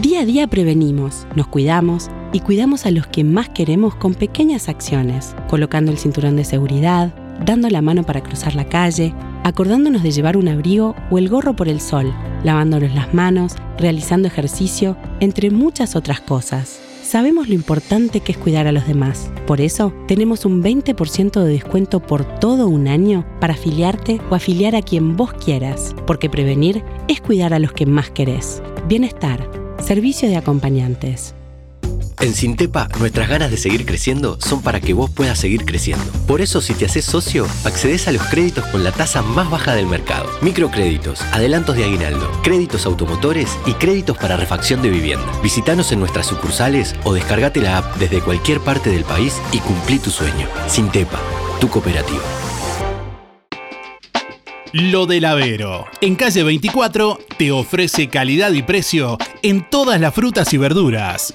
Día a día prevenimos, nos cuidamos y cuidamos a los que más queremos con pequeñas acciones, colocando el cinturón de seguridad, dando la mano para cruzar la calle, acordándonos de llevar un abrigo o el gorro por el sol, lavándonos las manos, realizando ejercicio, entre muchas otras cosas. Sabemos lo importante que es cuidar a los demás. Por eso, tenemos un 20% de descuento por todo un año para afiliarte o afiliar a quien vos quieras, porque prevenir es cuidar a los que más querés. Bienestar, servicio de acompañantes. En Sintepa, nuestras ganas de seguir creciendo son para que vos puedas seguir creciendo. Por eso, si te haces socio, accedes a los créditos con la tasa más baja del mercado. Microcréditos, adelantos de aguinaldo, créditos automotores y créditos para refacción de vivienda. Visítanos en nuestras sucursales o descargate la app desde cualquier parte del país y cumplí tu sueño. Sintepa, tu cooperativa. Lo del Avero. En calle 24 te ofrece calidad y precio en todas las frutas y verduras.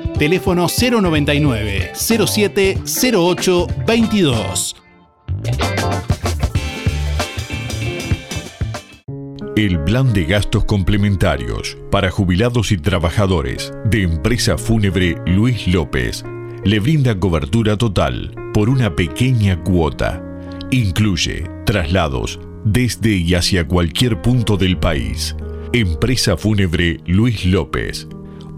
Teléfono 099 07 08 22. El plan de gastos complementarios para jubilados y trabajadores de empresa fúnebre Luis López le brinda cobertura total por una pequeña cuota. Incluye traslados desde y hacia cualquier punto del país. Empresa fúnebre Luis López.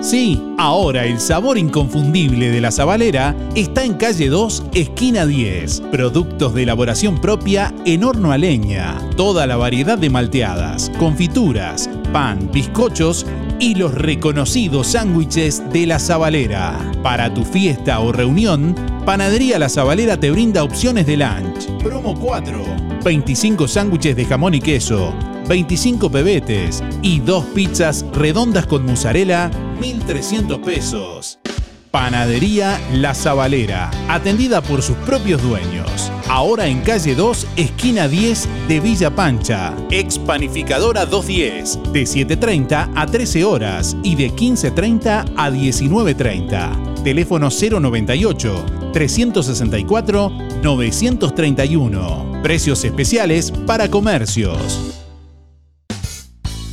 Sí, ahora el sabor inconfundible de La Zabalera está en calle 2, esquina 10. Productos de elaboración propia en horno a leña. Toda la variedad de malteadas, confituras, pan, bizcochos y los reconocidos sándwiches de La Zabalera. Para tu fiesta o reunión, Panadería La Zabalera te brinda opciones de lunch. Promo 4. 25 sándwiches de jamón y queso, 25 pebetes y dos pizzas redondas con mozzarella, 1.300 pesos. Panadería La Zabalera, atendida por sus propios dueños. Ahora en calle 2, esquina 10 de Villa Pancha. Ex Panificadora 210, de 7.30 a 13 horas y de 15.30 a 19.30. Teléfono 098 364 931. Precios especiales para comercios.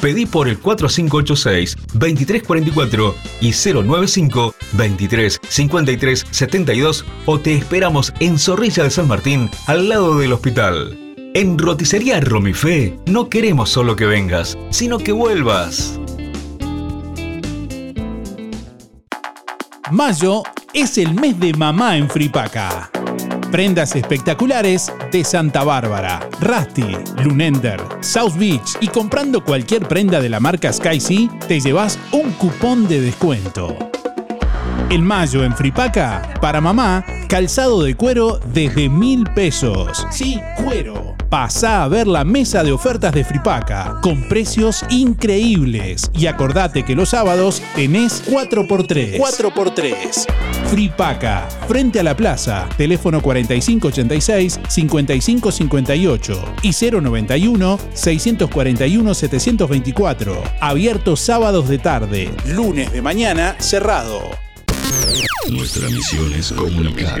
Pedí por el 4586-2344 y 095-235372 o te esperamos en Zorrilla de San Martín, al lado del hospital. En Roticería Romifé no queremos solo que vengas, sino que vuelvas. Mayo es el mes de mamá en Fripaca. Prendas espectaculares de Santa Bárbara, Rusty, Lunender, South Beach y comprando cualquier prenda de la marca Sky Sea te llevas un cupón de descuento. El mayo en Fripaca, para mamá, calzado de cuero desde mil pesos. Sí, cuero. Pasá a ver la mesa de ofertas de Fripaca, con precios increíbles. Y acordate que los sábados tenés 4x3. 4x3. Fripaca, frente a la plaza, teléfono 4586-5558 y 091-641-724. Abierto sábados de tarde, lunes de mañana, cerrado. Nuestra misión es comunicar.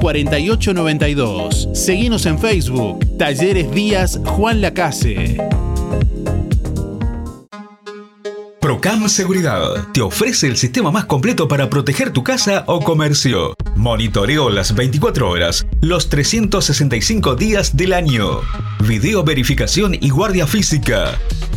4892. Seguinos en Facebook. Talleres Díaz Juan Lacase. Procam Seguridad te ofrece el sistema más completo para proteger tu casa o comercio. Monitoreo las 24 horas, los 365 días del año. Video verificación y guardia física.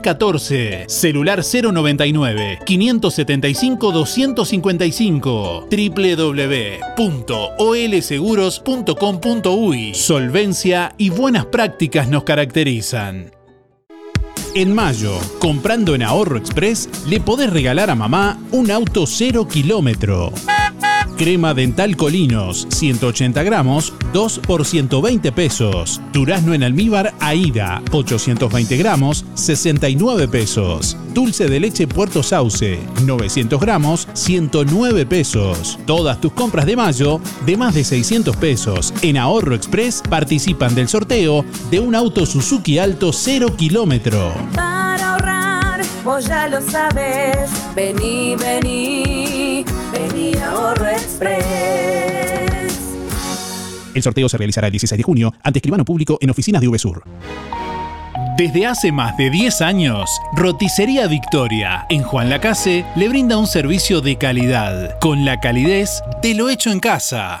14 celular 099 575 255 www.olseguros.com.uy Solvencia y buenas prácticas nos caracterizan. En mayo, comprando en Ahorro Express, le podés regalar a mamá un auto cero kilómetro. Crema dental Colinos, 180 gramos, 2 por 120 pesos. Durazno en almíbar Aida, 820 gramos, 69 pesos. Dulce de leche Puerto Sauce, 900 gramos, 109 pesos. Todas tus compras de mayo, de más de 600 pesos, en Ahorro Express participan del sorteo de un auto Suzuki Alto 0 kilómetro. Para ahorrar, vos ya lo sabes. Vení, vení, Ahorro Express. El sorteo se realizará el 16 de junio ante escribano público en oficinas de VSUR. Desde hace más de 10 años, Roticería Victoria en Juan Lacase le brinda un servicio de calidad, con la calidez de lo hecho en casa.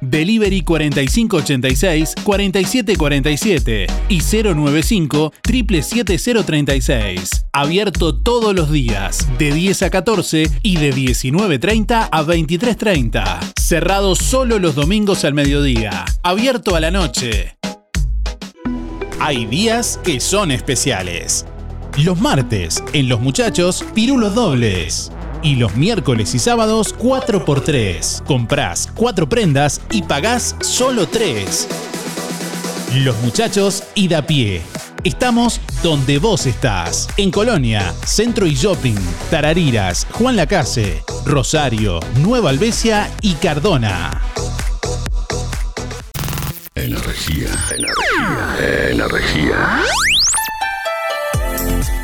Delivery 4586-4747 y 095 77036. Abierto todos los días, de 10 a 14 y de 19.30 a 23.30. Cerrado solo los domingos al mediodía. Abierto a la noche. Hay días que son especiales. Los martes, en Los Muchachos, pirulos dobles. Y los miércoles y sábados, 4x3. Comprás 4 prendas y pagás solo 3. Los Muchachos y da pie. Estamos donde vos estás. En Colonia, Centro y Shopping, Tarariras, Juan Lacase, Rosario, Nueva Albesia y Cardona. Energía. Energía. Energía.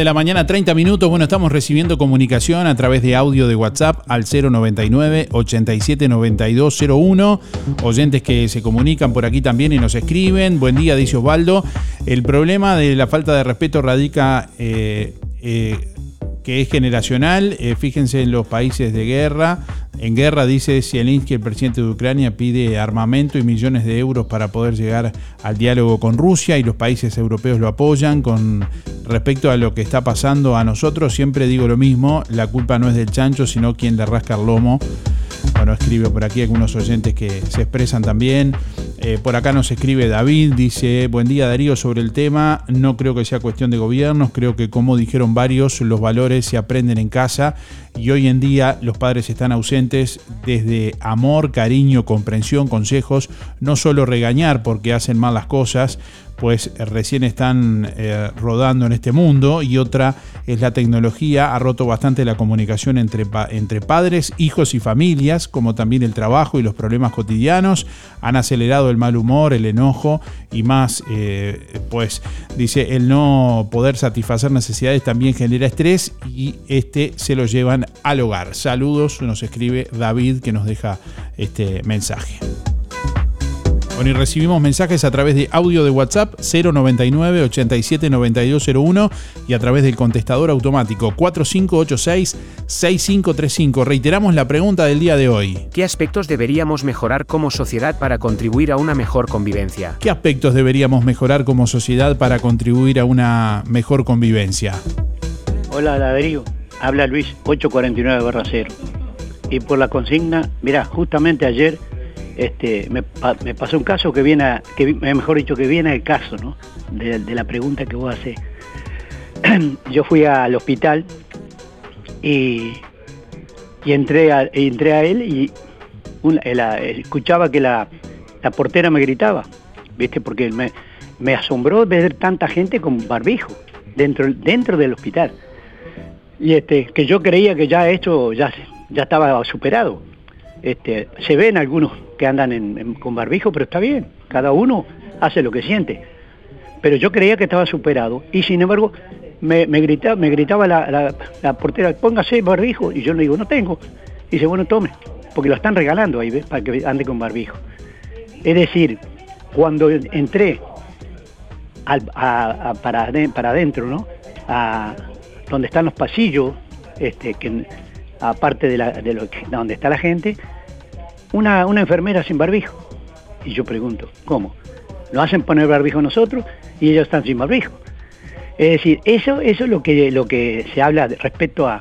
De la mañana, 30 minutos. Bueno, estamos recibiendo comunicación a través de audio de WhatsApp al 099 879201. Oyentes que se comunican por aquí también y nos escriben. Buen día, dice Osvaldo. El problema de la falta de respeto radica eh, eh, que es generacional. Eh, fíjense en los países de guerra. En guerra dice Zelensky, el presidente de Ucrania, pide armamento y millones de euros para poder llegar al diálogo con Rusia y los países europeos lo apoyan. Con respecto a lo que está pasando a nosotros, siempre digo lo mismo, la culpa no es del chancho, sino quien le rasca el lomo. Bueno, escribe por aquí algunos oyentes que se expresan también. Eh, por acá nos escribe David, dice, buen día Darío sobre el tema, no creo que sea cuestión de gobiernos, creo que como dijeron varios, los valores se aprenden en casa y hoy en día los padres están ausentes desde amor, cariño, comprensión, consejos, no solo regañar porque hacen mal las cosas, pues recién están eh, rodando en este mundo y otra es la tecnología, ha roto bastante la comunicación entre, entre padres, hijos y familias, como también el trabajo y los problemas cotidianos, han acelerado el mal humor, el enojo y más, eh, pues dice, el no poder satisfacer necesidades también genera estrés y este se lo llevan al hogar. Saludos, nos escribe David que nos deja este mensaje. Bueno, y recibimos mensajes a través de audio de WhatsApp 099 87 9201 y a través del contestador automático 4586 6535. Reiteramos la pregunta del día de hoy. ¿Qué aspectos deberíamos mejorar como sociedad para contribuir a una mejor convivencia? ¿Qué aspectos deberíamos mejorar como sociedad para contribuir a una mejor convivencia? Hola Darío, habla Luis 849 barra 0. Y por la consigna, mirá, justamente ayer este, me, pa- me pasó un caso que viene, que vi- mejor dicho, que viene al caso, ¿no? De, la pregunta que vos haces. Yo fui al hospital y, entré, a, entré a él y la- escuchaba que la, portera me gritaba, ¿viste? Porque me, asombró ver tanta gente con barbijo dentro, dentro del hospital. Y este, que yo creía que ya esto ya, ya estaba superado. Este, se ven algunos que andan en- con barbijo, pero está bien, cada uno hace lo que siente. Pero yo creía que estaba superado y sin embargo me, gritaba, me gritaba la, la- portera, póngase barbijo, y yo le digo, no tengo. Y dice, bueno, tome, porque lo están regalando ahí. Para que ande con barbijo. Es decir, cuando entré para, para adentro, ¿no? A donde están los pasillos, este, que, aparte de, la, de lo donde está la gente, una, enfermera sin barbijo. Y yo pregunto, ¿cómo? ¿Nos hacen poner barbijo nosotros y ellos están sin barbijo? Es decir, eso, es lo que, lo se habla respecto al,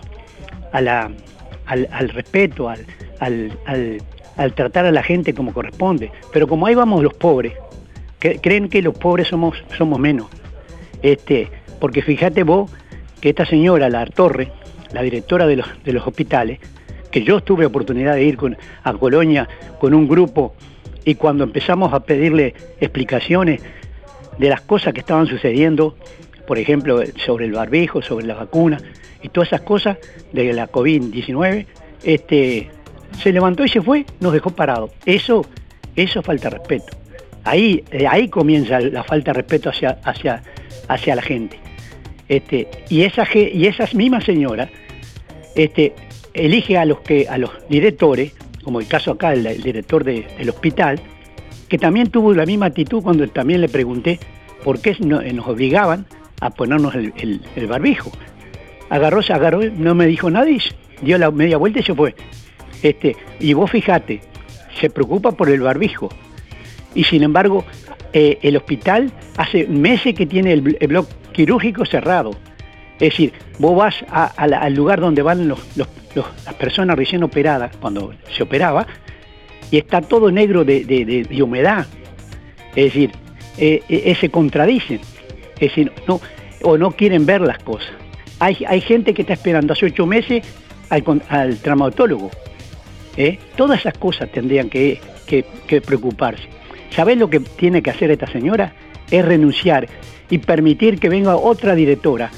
respeto, al tratar a la gente como corresponde. Pero como ahí vamos los pobres, que creen que los pobres somos, somos menos. Este, porque fíjate vos que esta señora, la Torre, la directora de los, de los hospitales, que yo tuve oportunidad de ir con- a Colonia con un grupo y cuando empezamos a pedirle explicaciones de las cosas que estaban sucediendo, por ejemplo, sobre el barbijo, sobre la vacuna y todas esas cosas de la COVID-19, este, se levantó y se fue, nos dejó parados. Eso, eso falta respeto. Ahí, ahí comienza la falta de respeto hacia, hacia, hacia la gente. Este, y, esa, y esas mismas señoras este, elige a los, que, a los directores, como el caso acá, el, director de- del hospital, que también tuvo la misma actitud cuando también le pregunté por qué eh, nos obligaban a ponernos el barbijo. Agarró, se agarró, no me dijo nada y dio la media vuelta y se fue. Este, y vos fijate, se preocupa por el barbijo. Y sin embargo, eh, el hospital hace meses que tiene el, el bloque quirúrgico cerrado. Es decir, vos vas al lugar donde van las personas recién operadas, cuando se operaba, y está todo negro de, humedad. Es decir, eh, eh, se contradicen. Es decir, no, o no quieren ver las cosas. Hay, gente que está esperando hace ocho meses al, al traumatólogo. Todas esas cosas tendrían que preocuparse. ¿Sabés lo que tiene que hacer esta señora? Es renunciar y permitir que venga otra directora,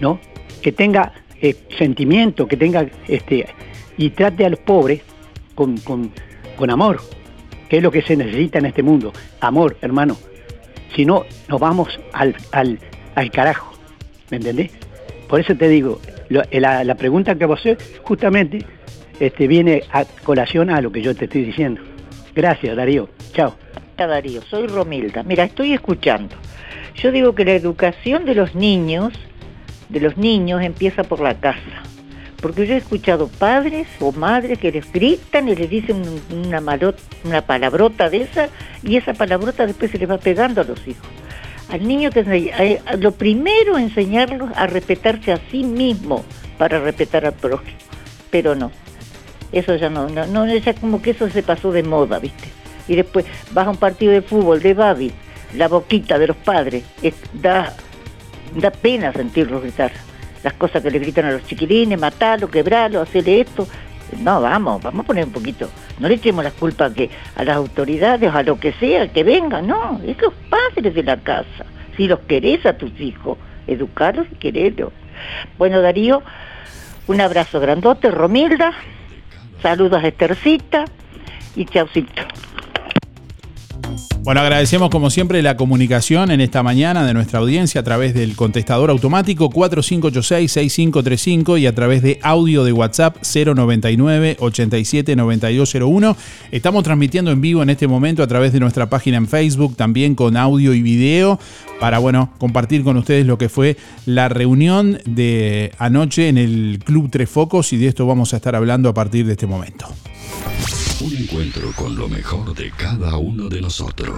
¿no? Que tenga eh, sentimiento, que tenga este y trate a los pobres con, con- amor, que es lo que se necesita en este mundo. Amor, hermano. Si no, nos vamos al, al, al carajo. ¿Me entendés? por eso te digo, eh, la, la pregunta que vos haces justamente este, viene a colación a lo que yo te estoy diciendo. Gracias, Darío. Chao. Darío, soy Romilda. Mira, estoy escuchando. Yo digo que la educación de los niños, de los niños, empieza por la casa. Porque yo he escuchado padres o madres que les gritan y les dicen un- una, malot- una palabrota de esa y esa palabrota después se les va pegando a los hijos. Al niño que lo primero enseñarlos a respetarse a sí mismo para respetar al prójimo. Pero no, eso ya no, no, no, ya como que eso se pasó de moda, ¿viste? Y después vas a un partido de fútbol de Babi, la boquita de los padres, es- da, da pena sentirlos gritar. Las cosas que le gritan a los chiquilines, matarlo, quebrarlo, hacerle esto. No, vamos, vamos a poner un poquito. No le echemos la culpa que a las autoridades, a lo que sea, que vengan, no, es los padres de la casa. Si los querés a tus hijos, educarlos y quererlos. Bueno, Darío, un abrazo grandote, Romilda, saludos a Estercita y chaucito. Thank you. Bueno, agradecemos como siempre la comunicación en esta mañana de nuestra audiencia a través del contestador automático 4586-6535 y a través de audio de WhatsApp 099-879201. Estamos transmitiendo en vivo en este momento a través de nuestra página en Facebook, también con audio y video, para bueno, compartir con ustedes lo que fue la reunión de anoche en el Club Tres Focos y de esto vamos a estar hablando a partir de este momento. Un encuentro con lo mejor de cada uno de nosotros.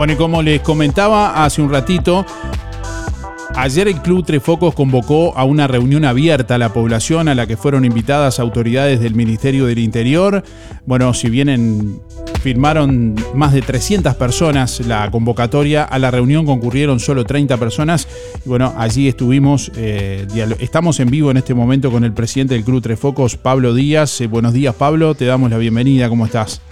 Bueno, y como les comentaba hace un ratito, ayer el Club Tres Focos convocó a una reunión abierta a la población a la que fueron invitadas autoridades del Ministerio del Interior. Bueno, si bien en- firmaron más de 300 personas la convocatoria, a la reunión concurrieron solo 30 personas. Y bueno, allí estuvimos, eh, estamos en vivo en este momento con el presidente del Club Tres Focos, Pablo Díaz. Eh, buenos días, Pablo, te damos la bienvenida, ¿cómo estás?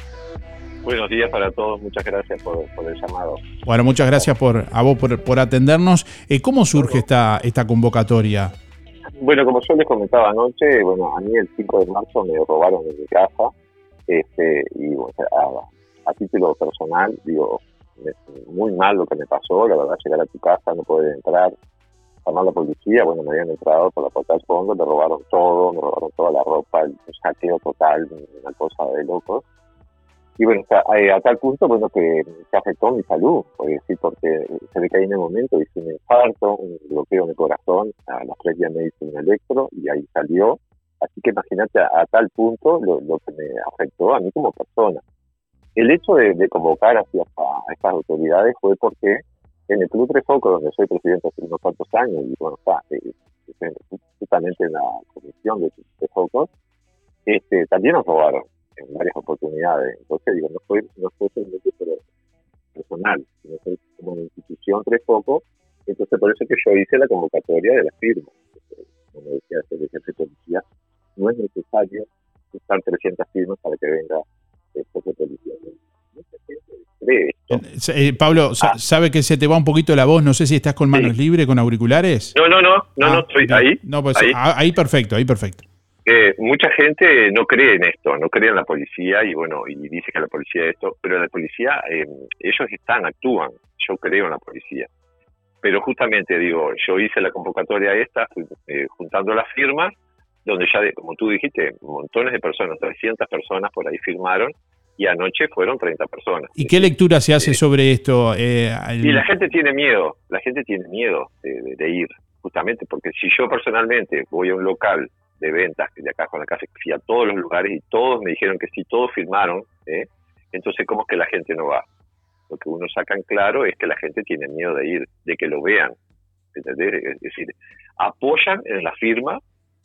Buenos días para todos, muchas gracias por, por el llamado. Bueno, muchas gracias por, a vos por, por atendernos. Eh, ¿Cómo surge esta, esta convocatoria? Bueno, como yo les comentaba anoche, bueno, a mí el 5 de marzo me robaron en mi casa, este, y bueno, a, a título personal, digo, muy mal lo que me pasó, la verdad, llegar a tu casa, no poder entrar, llamar a la policía, bueno, me habían entrado por la puerta del fondo, me robaron todo, me robaron toda la ropa, el saqueo total, una cosa de locos. Y bueno, eh, a tal punto, bueno, que se afectó mi salud, por decir, porque se me caí en el momento, hice un infarto, un bloqueo en el corazón, a las tres días me hice un electro y ahí salió. Así que imagínate a, tal punto lo, lo que me afectó a mí como persona. El hecho de, convocar hacia a estas autoridades fue porque en el Club Tres Focos, donde soy presidente hace unos cuantos años, y bueno, está eh, justamente en la comisión de Tres Focos, este, también nos robaron en varias oportunidades. Entonces, digo, no fue, no fue personal, sino fue como una institución tres focos. Entonces, por eso es que yo hice la convocatoria de las firmas. Como decía el jefe de policía, no es necesario buscar 300 firmas para que venga el jefe de policía. Cree esto. Eh, Pablo, sa- sabe que se te va un poquito la voz, no sé si estás con manos libres, con auriculares. No, no, no, no, Ah, no, estoy ahí. No, pues ahí. ah, ahí perfecto, ahí perfecto. Eh, mucha gente no cree en esto, no cree en la policía y bueno, y dice que la policía es esto, pero la policía, eh, ellos están, actúan, yo creo en la policía. Pero justamente digo, yo hice la convocatoria esta, eh, juntando las firmas, donde ya, de- como tú dijiste, montones de personas, 300 personas por ahí firmaron y anoche fueron 30 personas. ¿Y qué lectura se hace sobre esto? Eh, el- Y la gente tiene miedo, la gente tiene miedo de, de- de ir, justamente porque si yo personalmente voy a un local de ventas de acá con la casa, fui a todos los lugares y todos me dijeron que sí, todos firmaron, ¿eh? entonces ¿cómo es que la gente no va? Lo que uno saca en claro es que la gente tiene miedo de ir, de que lo vean, ¿entendés? Es decir, apoyan en la firma,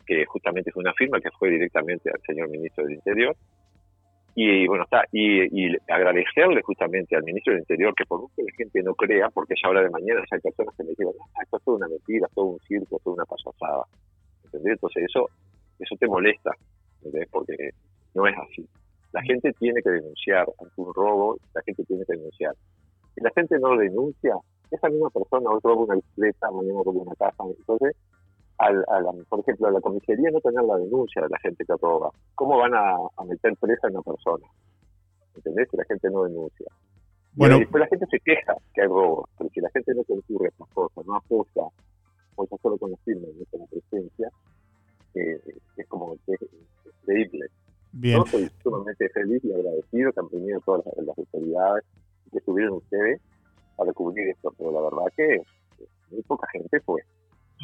que justamente es una firma que fue directamente al señor ministro del Interior, Y bueno, está, y, agradecerle justamente al ministro del Interior que por mucho que la gente no crea, porque ya ahora de mañana ya hay personas que me dijeron, ah, esto es toda una mentira, es todo un circo, es toda una pasasada. ¿Entendés? Entonces eso, eso te molesta, ¿entendés? Porque no es así. La gente tiene que denunciar ante un robo, la gente tiene que denunciar. Si la gente no denuncia, esa misma persona hoy roba una bicicleta, mañana roba una casa. Entonces, al, a la- por ejemplo, a la comisaría no tener la denuncia de la gente que roba, ¿cómo van a, a meter presa a una persona? ¿Entendés? Si la gente no denuncia. Bueno. Y después la gente se queja que hay robos, pero si la gente no concurre a estas cosas, no apoya, o ya solo con los firmas, no con la presencia, eh, es como que es increíble. Bien. Yo soy sumamente feliz y agradecido que han venido todas las, las autoridades que estuvieron ustedes para cubrir esto, pero la verdad que muy poca gente fue.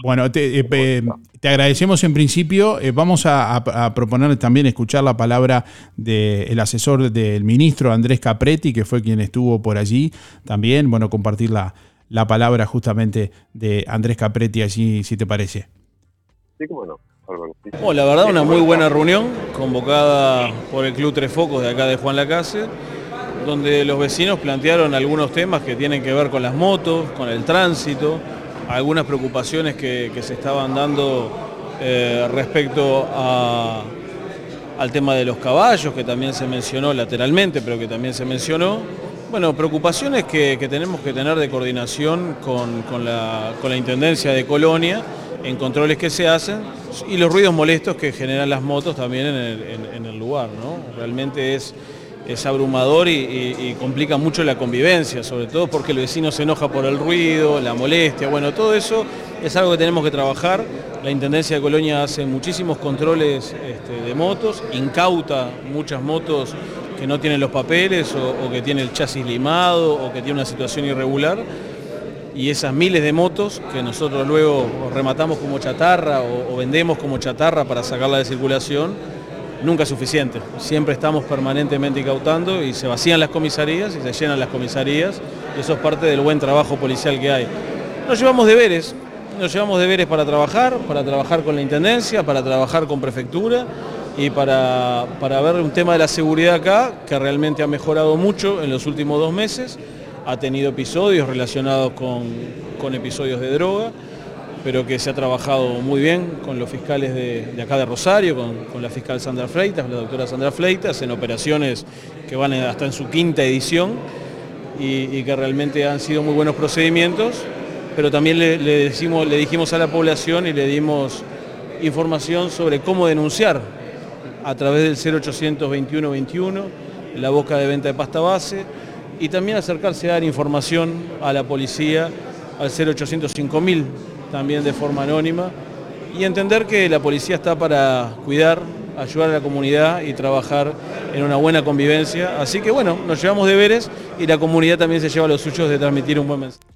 Bueno, te, eh, eh, te agradecemos en principio. Eh, vamos a, a- a proponer también escuchar la palabra del asesor del ministro Andrés Capretti, que fue quien estuvo por allí también. Bueno, compartir la, la palabra justamente de Andrés Capretti allí, si te parece. Sí, cómo no. Bueno, la verdad una muy buena reunión convocada por el Club Tres Focos de acá de Juan Lacase, donde los vecinos plantearon algunos temas que tienen que ver con las motos, con el tránsito, algunas preocupaciones que, que se estaban dando eh, respecto a- al tema de los caballos, que también se mencionó lateralmente, pero que también se mencionó. Bueno, preocupaciones que, tenemos que tener de coordinación con, con la, con la Intendencia de Colonia en controles que se hacen y los ruidos molestos que generan las motos también en el, lugar. ¿no? Realmente es, es abrumador y complica mucho la convivencia, sobre todo porque el vecino se enoja por el ruido, la molestia, bueno, todo eso es algo que tenemos que trabajar. La Intendencia de Colonia hace muchísimos controles este, de motos, incauta muchas motos que no tienen los papeles o, que tienen el chasis limado o que tienen una situación irregular. Y esas miles de motos que nosotros luego rematamos como chatarra o, o vendemos como chatarra para sacarla de circulación, nunca es suficiente. Siempre estamos permanentemente incautando y se vacían las comisarías y se llenan las comisarías. Y eso es parte del buen trabajo policial que hay. Nos llevamos deberes, nos llevamos deberes para trabajar, para trabajar con la Intendencia, para trabajar con Prefectura y para, para ver un tema de la seguridad acá que realmente ha mejorado mucho en los últimos dos meses. Ha tenido episodios relacionados con, con episodios de droga, pero que se ha trabajado muy bien con los fiscales de, acá de Rosario, con, con la fiscal Sandra Freitas, la doctora Sandra Freitas, en operaciones que van hasta en su quinta edición y, que realmente han sido muy buenos procedimientos, pero también le decimos, le dijimos a la población y le dimos información sobre cómo denunciar a través del 0800 21 21, la boca de venta de pasta base, y también acercarse a dar información a la policía al 0800 5000, también de forma anónima, y entender que la policía está para cuidar, ayudar a la comunidad y trabajar en una buena convivencia. Así que bueno, nos llevamos deberes y la comunidad también se lleva los suyos de transmitir un buen mensaje.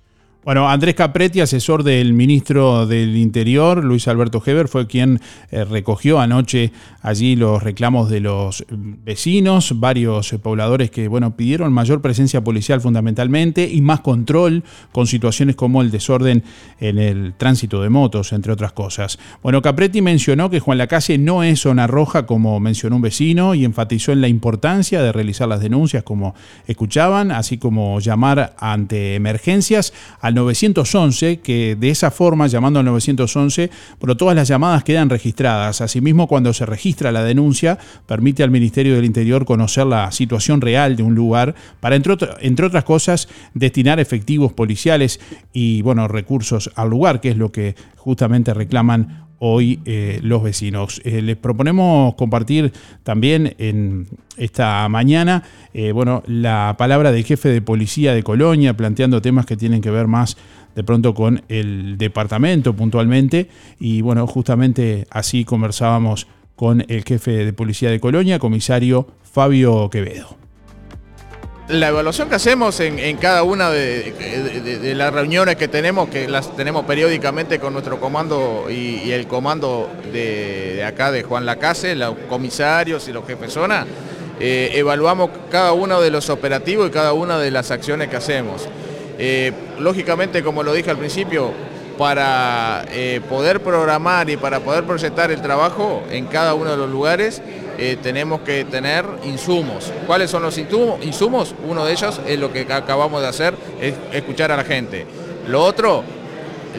Bueno, Andrés Capretti, asesor del ministro del Interior, Luis Alberto Heber, fue quien eh, recogió anoche allí los reclamos de los mm, vecinos, varios pobladores que bueno, pidieron mayor presencia policial fundamentalmente y más control con situaciones como el desorden en el tránsito de motos, entre otras cosas. Bueno, Capretti mencionó que Juan Lacase no es zona roja como mencionó un vecino y enfatizó en la importancia de realizar las denuncias como escuchaban, así como llamar ante emergencias al 911, que de esa forma, llamando al 911, bueno, todas las llamadas quedan registradas. Asimismo, cuando se registra la denuncia, permite al Ministerio del Interior conocer la situación real de un lugar para, entre, entre otras cosas, destinar efectivos policiales y, bueno, recursos al lugar, que es lo que justamente reclaman hoy eh, los vecinos. Eh, les proponemos compartir también en esta mañana eh, bueno, la palabra del jefe de policía de Colonia, planteando temas que tienen que ver más de pronto con el departamento puntualmente. Y bueno, justamente así conversábamos con el jefe de policía de Colonia, comisario Fabio Quevedo. La evaluación que hacemos en, cada una de, las reuniones que tenemos, que las tenemos periódicamente con nuestro comando y, el comando de, acá de Juan Lacase, los comisarios y los jefes zona, eh, evaluamos cada uno de los operativos y cada una de las acciones que hacemos. Eh, lógicamente, como lo dije al principio, para eh, poder programar y para poder proyectar el trabajo en cada uno de los lugares, eh, tenemos que tener insumos. ¿Cuáles son los insumo- insumos? Uno de ellos es lo que acabamos de hacer, es escuchar a la gente. Lo otro,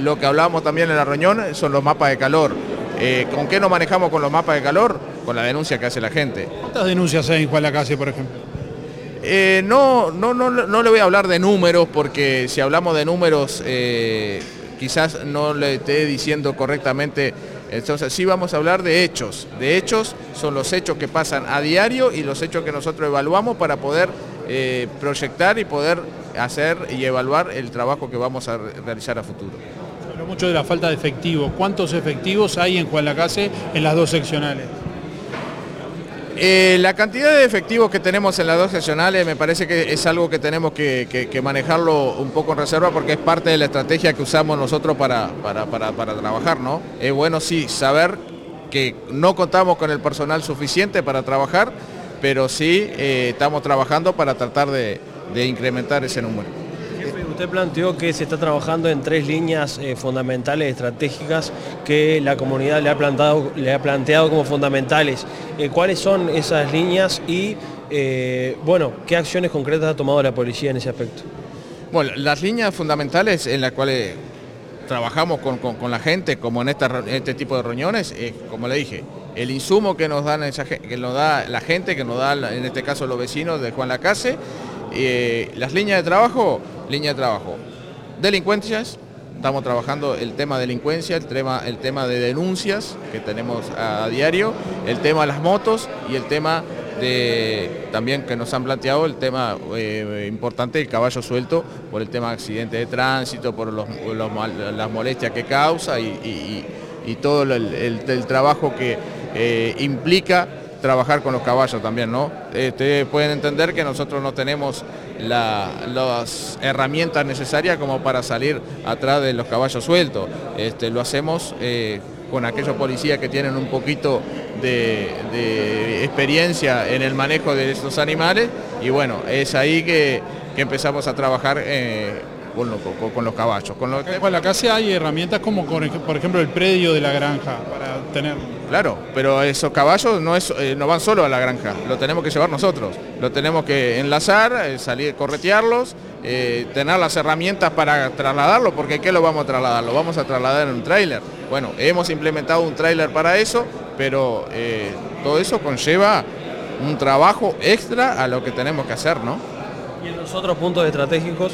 lo que hablábamos también en la reunión, son los mapas de calor. Eh, ¿Con qué nos manejamos con los mapas de calor? Con la denuncia que hace la gente. ¿Cuántas denuncias hay en Juan Lacase, por ejemplo? Eh, no, no, no, no le voy a hablar de números porque si hablamos de números quizás no le esté diciendo correctamente. Entonces sí vamos a hablar de hechos. De hechos son los hechos que pasan a diario y los hechos que nosotros evaluamos para poder eh, proyectar y poder hacer y evaluar el trabajo que vamos a re- realizar a futuro. Hablo mucho de la falta de efectivos. ¿Cuántos efectivos hay en Juan Lacase en las dos seccionales? Eh, la cantidad de efectivos que tenemos en las dos seccionales me parece que es algo que tenemos que, manejarlo un poco en reserva porque es parte de la estrategia que usamos nosotros para, para, para- trabajar, ¿no? Es bueno sí saber que no contamos con el personal suficiente para trabajar, pero sí eh, estamos trabajando para tratar de incrementar ese número. Usted planteó que se está trabajando en tres líneas eh, fundamentales estratégicas que la comunidad le ha, plantado, le ha planteado como fundamentales. Eh, ¿Cuáles son esas líneas y, eh, bueno, qué acciones concretas ha tomado la policía en ese aspecto? Bueno, las líneas fundamentales en las cuales trabajamos con, con- la gente, como en esta este tipo de reuniones, es, como le dije, el insumo que nos, dan esa que nos da la gente, que nos da en este caso los vecinos de Juan Lacase, eh, las líneas de trabajo, línea de trabajo, delincuencias, estamos trabajando el tema delincuencia, el tema, el tema de denuncias que tenemos a, diario, el tema de las motos y el tema de también que nos han planteado el tema eh, importante del caballo suelto por el tema de accidente de tránsito, por las molestias que causa y, todo el trabajo que eh, implica trabajar con los caballos también, ¿no? Ustedes pueden entender que nosotros no tenemos la- las herramientas necesarias como para salir atrás de los caballos sueltos. Este, lo hacemos eh, con aquellos policías que tienen un poquito de, experiencia en el manejo de estos animales y bueno, es ahí que, que empezamos a trabajar eh, con, lo- con- con los caballos. Con los, En Juan Lacase hay herramientas como, con por ejemplo, el predio de la granja para tener... Claro, pero esos caballos no, es, eh, no van solo a la granja, lo tenemos que llevar nosotros, lo tenemos que enlazar, eh, salir, corretearlos, eh, tener las herramientas para trasladarlo, porque ¿qué lo vamos a trasladar? Lo vamos a trasladar en un tráiler. Bueno, hemos implementado un tráiler para eso, pero eh, todo eso conlleva un trabajo extra a lo que tenemos que hacer, ¿no? ¿Y en los otros puntos estratégicos?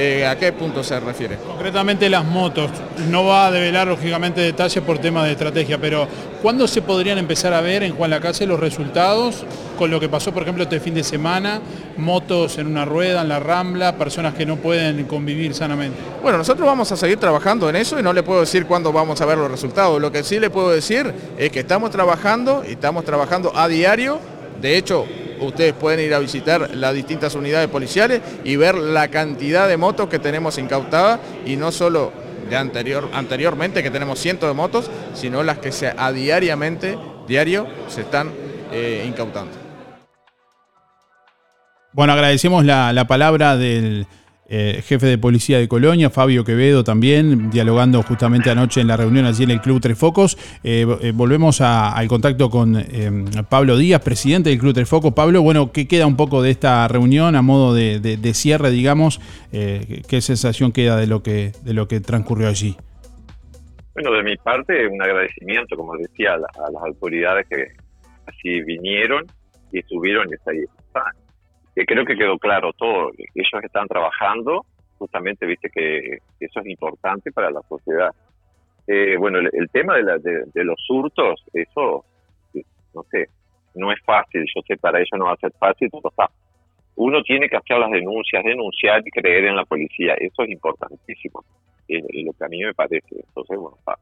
Eh, ¿A qué punto se refiere? Concretamente las motos. No va a develar lógicamente detalles por temas de estrategia, pero ¿cuándo se podrían empezar a ver en Juan Lacase los resultados con lo que pasó, por ejemplo, este fin de semana? Motos en una rueda, en la rambla, personas que no pueden convivir sanamente. Bueno, nosotros vamos a seguir trabajando en eso y no le puedo decir cuándo vamos a ver los resultados. Lo que sí le puedo decir es que estamos trabajando y estamos trabajando a diario. De hecho, ustedes pueden ir a visitar las distintas unidades policiales y ver la cantidad de motos que tenemos incautadas y no solo de anterior, anteriormente que tenemos cientos de motos, sino las que se, a diariamente, diario, se están eh, incautando. Bueno, agradecemos la, la palabra del eh, jefe de policía de Colonia, Fabio Quevedo, también, dialogando justamente anoche en la reunión allí en el Club Tres Focos. Eh, eh, volvemos a- al contacto con Pablo Díaz, presidente del Club Tres Focos. Pablo, bueno, ¿qué queda un poco de esta reunión a modo de, de- cierre, digamos? ¿qué- ¿Qué sensación queda de lo que, de lo que transcurrió allí? Bueno, de mi parte, un agradecimiento, como decía, a, a las autoridades que así vinieron y estuvieron y están. Creo que quedó claro todo. Ellos están trabajando, justamente, viste que eso es importante para la sociedad. Eh, bueno, el, el tema de, la- de- los hurtos, eso, no sé, no es fácil. Yo sé, para ellos no va a ser fácil, pero está. Uno tiene que hacer las denuncias, denunciar y creer en la policía. Eso es importantísimo. Es lo que a mí me parece. Entonces, bueno, está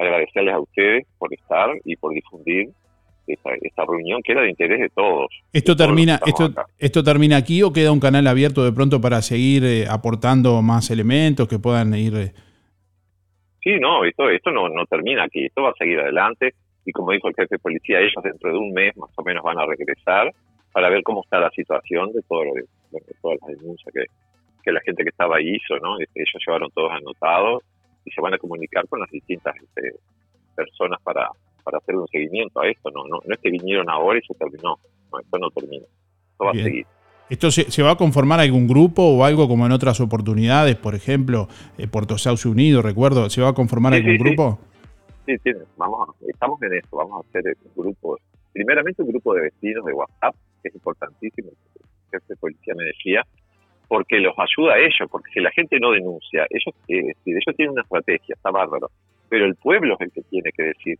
agradecerles a ustedes por estar y por difundir esta, esta reunión que era de interés de todos. ¿Esto de termina, esto. ¿Esto termina aquí o queda un canal abierto de pronto para seguir eh, aportando más elementos que puedan ir... eh, Sí, no, esto, esto no, no termina aquí, esto va a seguir adelante y como dijo el jefe de policía, ellos dentro de un mes más o menos van a regresar para ver cómo está la situación de, todo lo de, todas las denuncias que, que la gente que estaba ahí hizo, ¿no? Este, ellos llevaron todos anotados y se van a comunicar con las distintas este, personas para, para hacer un seguimiento a esto. No, no, no es que vinieron ahora y se terminó. No, esto no termina. Esto va Bien. a seguir. ¿Esto se, se va a conformar algún grupo o algo como en otras oportunidades? Por ejemplo, eh, Puerto Sauce Unido, recuerdo. ¿Se va a conformar Sí, algún sí, sí. grupo? Sí, sí, vamos a- estamos en esto. Vamos a hacer un grupo, primeramente un grupo de vecinos de WhatsApp, que es importantísimo. El jefe de policía me decía, porque los ayuda a ellos, porque si la gente no denuncia, ellos, eh, ellos tienen una estrategia, está bárbaro, pero el pueblo es el que tiene que decir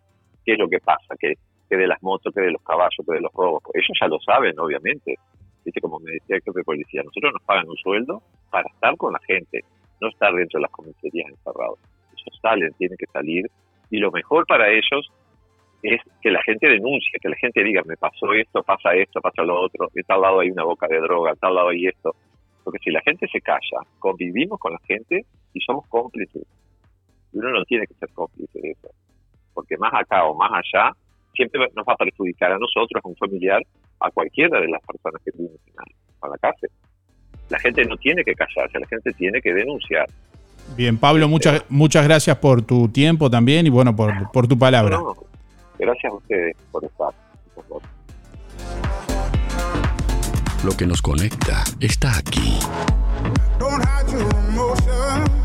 qué es lo que pasa, que, que de las motos, que de los caballos, que de los robos. Ellos ya lo saben, obviamente. Viste, como me decía el jefe de policía, nosotros nos pagan un sueldo para estar con la gente, no estar dentro de las comisarías encerrados. Ellos salen, tienen que salir, y lo mejor para ellos es que la gente denuncie, que la gente diga, me pasó esto, pasa esto, pasa lo otro, en tal lado hay una boca de droga, en tal lado hay esto. Porque si la gente se calla, convivimos con la gente y somos cómplices. Y uno no tiene que ser cómplice de eso. Porque más acá o más allá, siempre nos va a perjudicar a nosotros, a un familiar, a cualquiera de las personas que viven a la cárcel. La gente no tiene que callarse, la gente tiene que denunciar. Bien, Pablo, muchas, muchas gracias por tu tiempo también y bueno, por, por tu palabra. No, gracias a ustedes por estar. por favor. Lo que nos conecta está aquí. Don't hide your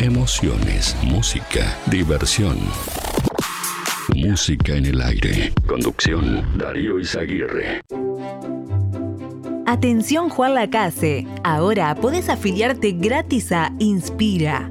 Emociones, música, diversión. Música en el aire. Conducción, Darío Izaguirre. Atención Juan Lacase, ahora podés afiliarte gratis a Inspira.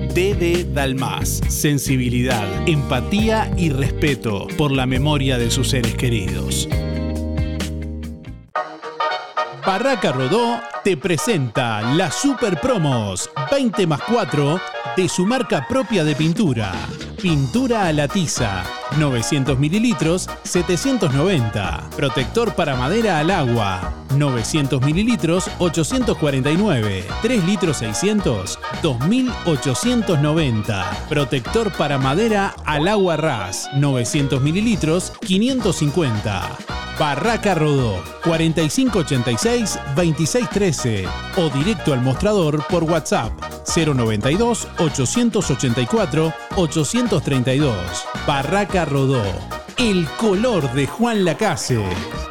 DD Dalmas. Sensibilidad, empatía y respeto por la memoria de sus seres queridos. Barraca Rodó te presenta las super promos 20 más 4 de su marca propia de pintura. Pintura a la tiza, 900 mililitros, 790. Protector para madera al agua, 900 mililitros, 849. 3 litros 600, 2890. Protector para madera al agua ras, 900 mililitros, 550. Barraca Rodó, 4586-2613 o directo al mostrador por WhatsApp 092-884-832. Barraca Rodó, el color de Juan Lacase.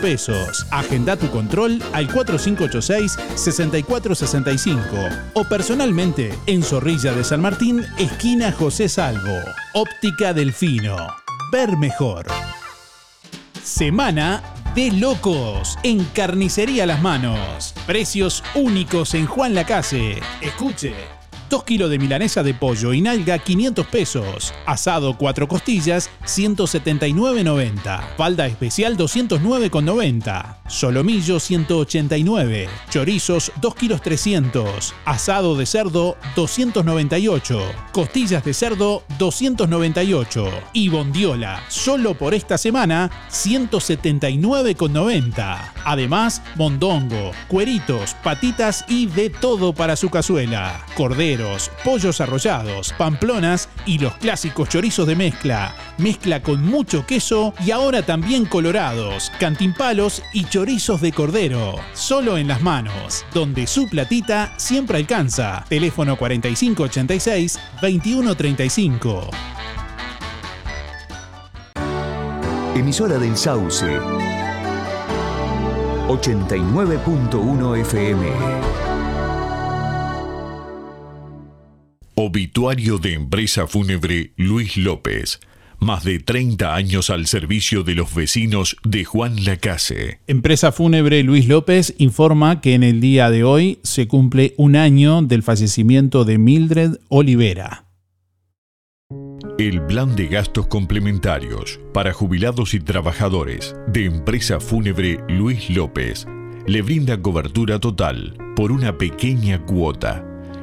pesos. Agenda tu control al 4586-6465 o personalmente en Zorrilla de San Martín, esquina José Salvo. Óptica Delfino. Ver mejor. Semana de locos en Carnicería Las Manos. Precios únicos en Juan Lacase. Escuche. 2 kilos de milanesa de pollo y nalga 500 pesos. Asado 4 costillas 179.90. Falda especial 209.90. Solomillo 189. Chorizos 2 kilos 300. Asado de cerdo 298. Costillas de cerdo 298. Y bondiola solo por esta semana 179.90. Además, mondongo, cueritos, patitas y de todo para su cazuela. Cordero, pollos, arrollados, pamplonas y los clásicos chorizos de mezcla. Mezcla con mucho queso y ahora también colorados, cantimpalos y chorizos de cordero. Solo en las manos, donde su platita siempre alcanza. Teléfono 4586-2135. Emisora del Sauce. 89.1 FM. Obituario de empresa fúnebre Luis López. Más de 30 años al servicio de los vecinos de Juan Lacase. Empresa fúnebre Luis López informa que en el día de hoy se cumple un año del fallecimiento de Mildred Olivera. El plan de gastos complementarios para jubilados y trabajadores de empresa fúnebre Luis López le brinda cobertura total por una pequeña cuota.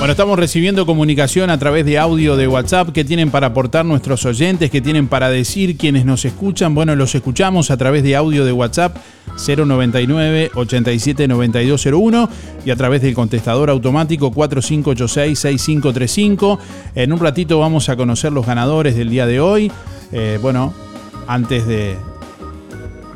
Bueno, estamos recibiendo comunicación a través de audio de WhatsApp que tienen para aportar nuestros oyentes, que tienen para decir quienes nos escuchan. Bueno, los escuchamos a través de audio de WhatsApp 099 87 9201 y a través del contestador automático 4586 6535. En un ratito vamos a conocer los ganadores del día de hoy. Eh, bueno, antes de,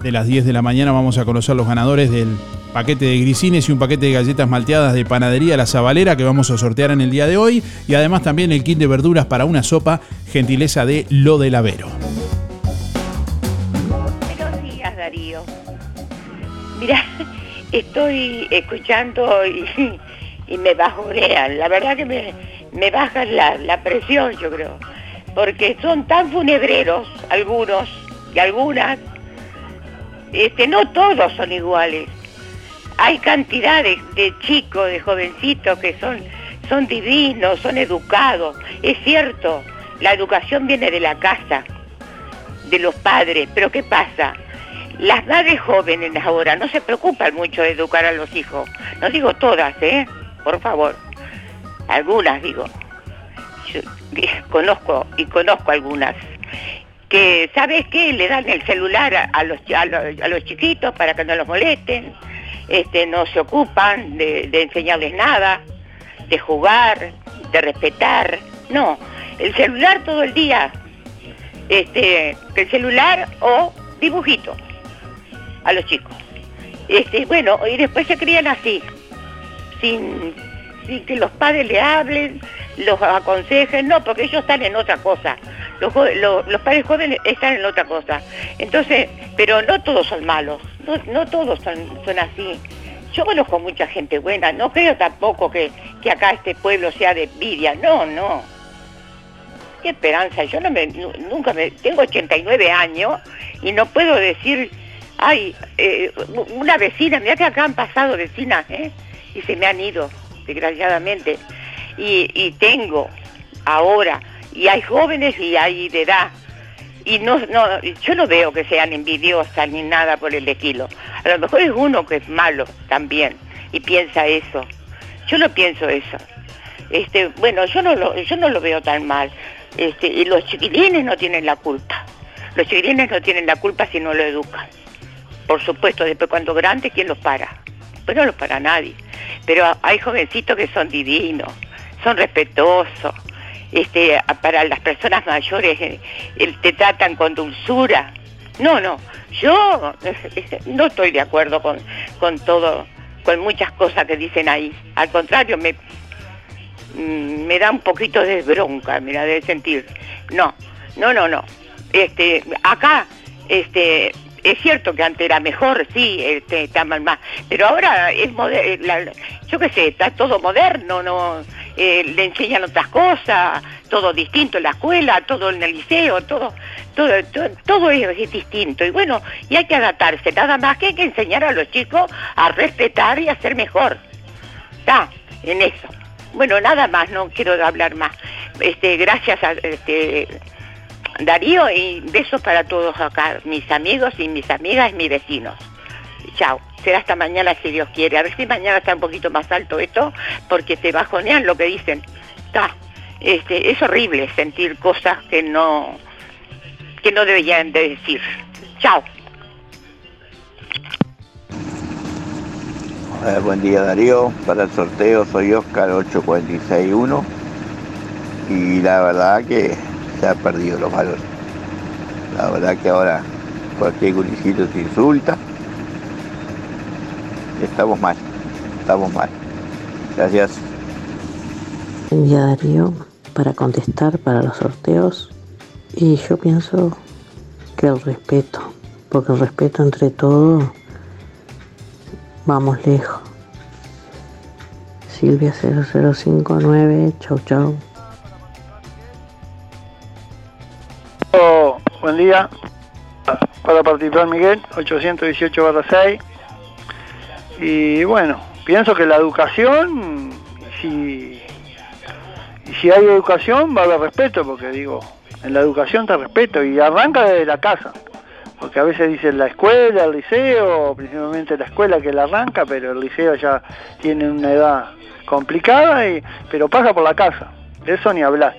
de las 10 de la mañana vamos a conocer los ganadores del paquete de grisines y un paquete de galletas malteadas de panadería La Zabalera que vamos a sortear en el día de hoy y además también el kit de verduras para una sopa gentileza de Lo del Avero. Buenos días, Darío. Mira, estoy escuchando y, y me bajorean. La verdad que me, me bajan la, la presión, yo creo. Porque son tan funebreros algunos y algunas. Este, no todos son iguales. Hay cantidades de chicos, de jovencitos que son, son divinos, son educados. Es cierto, la educación viene de la casa, de los padres, pero ¿qué pasa? Las madres jóvenes ahora no se preocupan mucho de educar a los hijos. No digo todas, ¿eh? Por favor. Algunas digo. Conozco y conozco algunas que, ¿sabes qué? Le dan el celular a, los, a los chiquitos para que no los molesten. Este, no se ocupan de, enseñarles nada, de jugar, de respetar. No, el celular todo el día. Este, el celular o dibujito a los chicos. Este, bueno, y después se crían así, sin que los padres le hablen, los aconsejen, no, porque ellos están en otra cosa. Los, los padres jóvenes están en otra cosa. Entonces, pero no todos son malos, no, no todos son, son así. Yo conozco mucha gente buena, no creo tampoco que, que acá este pueblo sea de envidia, no, no. Qué esperanza, yo no me, nu- nunca me, tengo 89 años y no puedo decir, ay, eh, una vecina, mira que acá han pasado vecinas, ¿eh? Y se me han ido, desgraciadamente. Y, tengo ahora, y hay jóvenes y hay de edad. Y no, no, yo no veo que sean envidiosas ni nada por el estilo. A lo mejor es uno que es malo también y piensa eso. Yo no pienso eso. Este, bueno, yo no lo, yo no lo veo tan mal. Este, y los chiquilines no tienen la culpa. Los chiquilines no tienen la culpa si no lo educan. Por supuesto, después cuando grandes, ¿quién los para? Pues no los para nadie. Pero hay jovencitos que son divinos, son respetuosos. Este, para las personas mayores eh, eh, te tratan con dulzura. No, no, yo no estoy de acuerdo con, con todo, con muchas cosas que dicen ahí. Al contrario, me, mm, me da un poquito de bronca, mira, de sentir. No, no, no, no. Este, acá, este, es cierto que antes era mejor, sí, este, está mal más, pero ahora es la- yo qué sé, está todo moderno, no, Eh, le enseñan otras cosas, todo distinto en la escuela, todo en el liceo, todo, todo, todo, todo es, es distinto y bueno, y hay que adaptarse, nada más que hay que enseñar a los chicos a respetar y a ser mejor. Está, en eso. Bueno, nada más, no quiero hablar más. Este, gracias a este, Darío y besos para todos acá, mis amigos y mis amigas y mis vecinos. Chao. Será hasta mañana si Dios quiere. A ver si mañana está un poquito más alto esto, porque te bajonean lo que dicen. Está. Este, es horrible sentir cosas que no que no deberían de decir. Chao. Buen día Darío, para el sorteo soy Oscar 8461 y la verdad que ha perdido los valores. La verdad que ahora cualquier gurisito se insulta. Estamos mal, estamos mal. Gracias. Buen día Darío, para contestar para los sorteos y yo pienso que el respeto, porque el respeto entre todos vamos lejos. Silvia 0059, chau chau. Buen día. Para participar Miguel, 818 barra 6. Y bueno, pienso que la educación, si, si hay educación va a respeto, porque digo, en la educación te respeto y arranca desde la casa. Porque a veces dicen la escuela, el liceo, principalmente la escuela que la arranca, pero el liceo ya tiene una edad complicada, y, pero pasa por la casa. De eso ni hablar.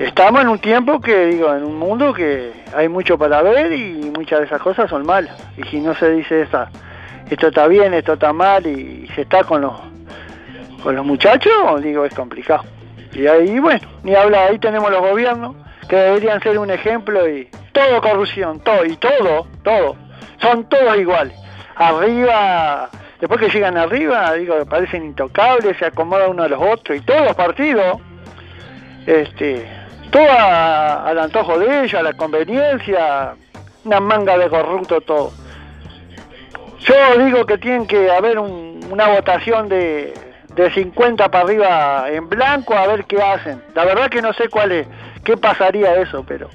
Estamos en un tiempo que, digo, en un mundo que hay mucho para ver y muchas de esas cosas son malas. Y si no se dice esta, esto está bien, esto está mal y, se está con los, con los muchachos, digo, es complicado. Y ahí, bueno, ni habla, ahí tenemos los gobiernos que deberían ser un ejemplo y todo corrupción, todo, y todo, todo, son todos iguales. Arriba, después que llegan arriba, digo, parecen intocables, se acomodan uno a los otros y todos los partidos, este, todo al antojo de ellos, a la conveniencia, una manga de corrupto todo. Yo digo que tienen que haber un- una votación de, de 50 para arriba en blanco a ver qué hacen. La verdad que no sé cuál es, qué pasaría eso, pero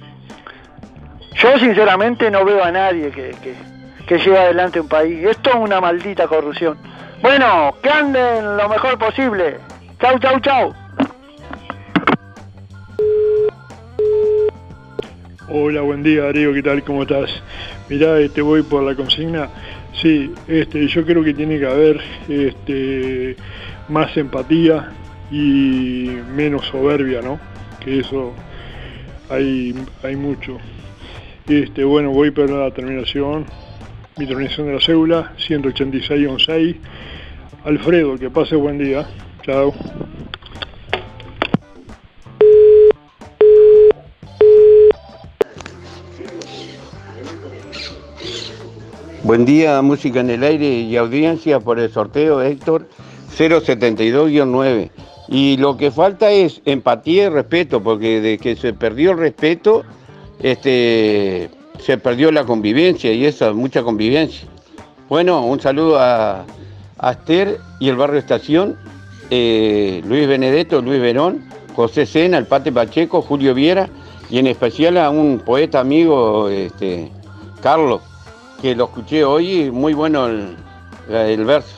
yo sinceramente no veo a nadie que, que, que adelante un país. Esto es una maldita corrupción. Bueno, que anden lo mejor posible. Chau, chau, chau. Hola, buen día Darío, ¿qué tal? ¿Cómo estás? Mirá, este, voy por la consigna. Sí, este, yo creo que tiene que haber este, más empatía y menos soberbia, ¿no? Que eso hay, hay mucho. Este, bueno, voy por la terminación, mi terminación de la cédula, 186-6. Alfredo, que pase buen día. Chao. Buen día, música en el aire y audiencia por el sorteo Héctor 072-9. Y lo que falta es empatía y respeto, porque de que se perdió el respeto, este, se perdió la convivencia y esa, mucha convivencia. Bueno, un saludo a, a Esther y el barrio Estación, eh, Luis Benedetto, Luis Verón, José Sena, el Pate Pacheco, Julio Viera y en especial a un poeta amigo, este, Carlos, que lo escuché hoy muy bueno el, el verso.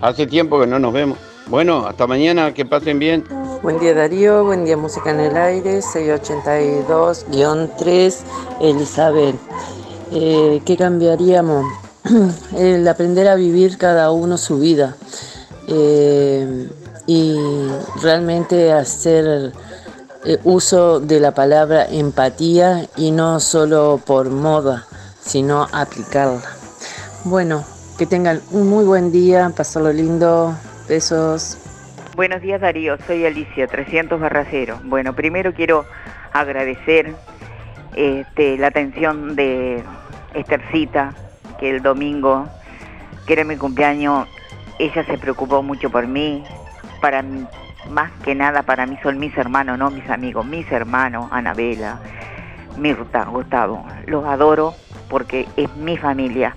Hace tiempo que no nos vemos. Bueno, hasta mañana, que pasen bien. Buen día Darío, buen día Música en el Aire, 682-3, Elizabeth. Eh, ¿Qué cambiaríamos? El aprender a vivir cada uno su vida eh, y realmente hacer eh, uso de la palabra empatía y no solo por moda, sino aplicarla. Bueno, que tengan un muy buen día, pasarlo lindo, besos. Buenos días Darío, soy Alicia, 300 barra cero. Bueno, primero quiero agradecer este, la atención de Estercita, que el domingo, que era mi cumpleaños, ella se preocupó mucho por mí, para mí, más que nada para mí son mis hermanos, no mis amigos, mis hermanos, Anabela, Mirta, Gustavo, los adoro porque es mi familia.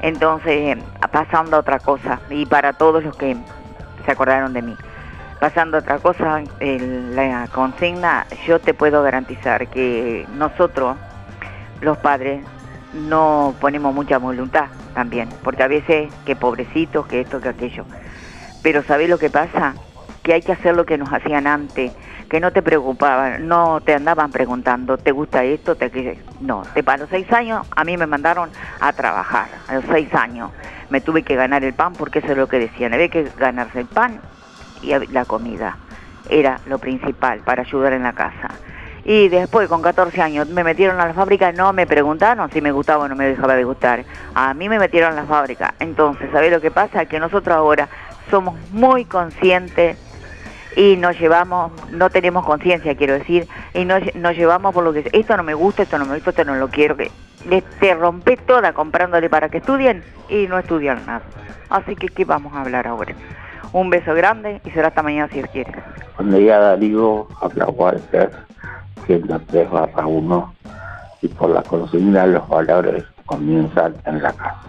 Entonces, pasando a otra cosa, y para todos los que se acordaron de mí. Pasando a otra cosa, la consigna, yo te puedo garantizar que nosotros, los padres, no ponemos mucha voluntad también, porque a veces que pobrecitos, que esto, que aquello. Pero ¿sabés lo que pasa? que hay que hacer lo que nos hacían antes, que no te preocupaban, no te andaban preguntando, ¿te gusta esto? Te... No, a los seis años a mí me mandaron a trabajar, a los seis años. Me tuve que ganar el pan porque eso es lo que decían, había que ganarse el pan y la comida. Era lo principal para ayudar en la casa. Y después, con 14 años, me metieron a la fábrica, no me preguntaron si me gustaba o no me dejaba de gustar. A mí me metieron a la fábrica. Entonces, ¿sabés lo que pasa? Que nosotros ahora somos muy conscientes y nos llevamos, no tenemos conciencia, quiero decir, y nos, nos, llevamos por lo que esto no me gusta, esto no me gusta, esto no lo quiero, que te rompe toda comprándole para que estudien y no estudian nada. Así que, ¿qué vamos a hablar ahora? Un beso grande y será hasta mañana si Dios quiere. Buen día Darío, habla Walter, que es la 3 barra 1 y por la consigna los valores comienzan en la casa.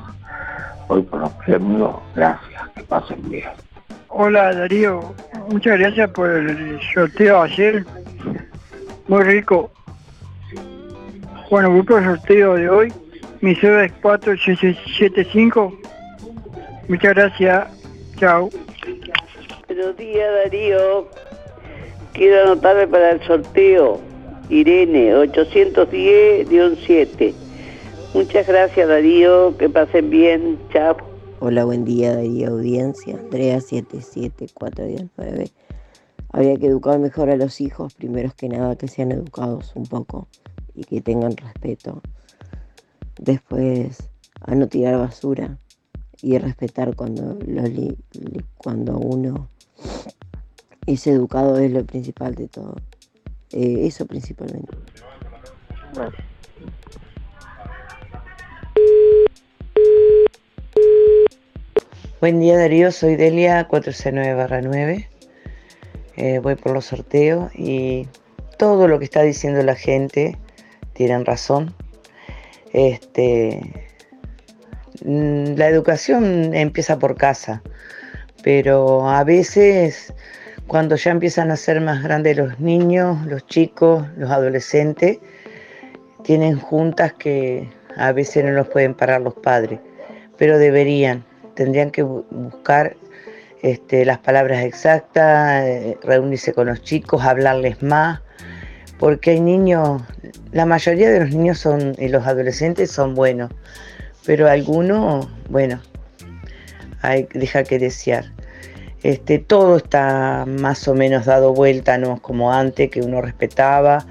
Hoy por los premios, gracias, que pasen bien. Hola Darío, muchas gracias por el sorteo ayer. Muy rico. Bueno, voy por el sorteo de hoy. Mi cédula es 475. Muchas gracias. Chao. Buenos días Darío. Quiero anotarme para el sorteo. Irene, 810-7. Muchas gracias Darío, que pasen bien. Chao. Hola, buen día Darío Audiencia. Andrea 77419. Habría que educar mejor a los hijos, primeros que nada que sean educados un poco y que tengan respeto. Después a no tirar basura y respetar cuando, cuando uno es educado es lo principal de todo. Eh, eso principalmente. Buen día Darío, soy Delia 469-9. Eh, voy por los sorteos y todo lo que está diciendo la gente tienen razón. Este, mm, la educación empieza por casa, pero a veces cuando ya empiezan a ser más grandes los niños, los chicos, los adolescentes, tienen juntas que a veces no los pueden parar los padres, pero deberían, tendrían que buscar este, las palabras exactas, eh, reunirse con los chicos, hablarles más, porque hay niños, la mayoría de los niños son, y los adolescentes son buenos, pero algunos, bueno, deja que desear. Este, todo está más o menos dado vuelta, no como antes, que uno respetaba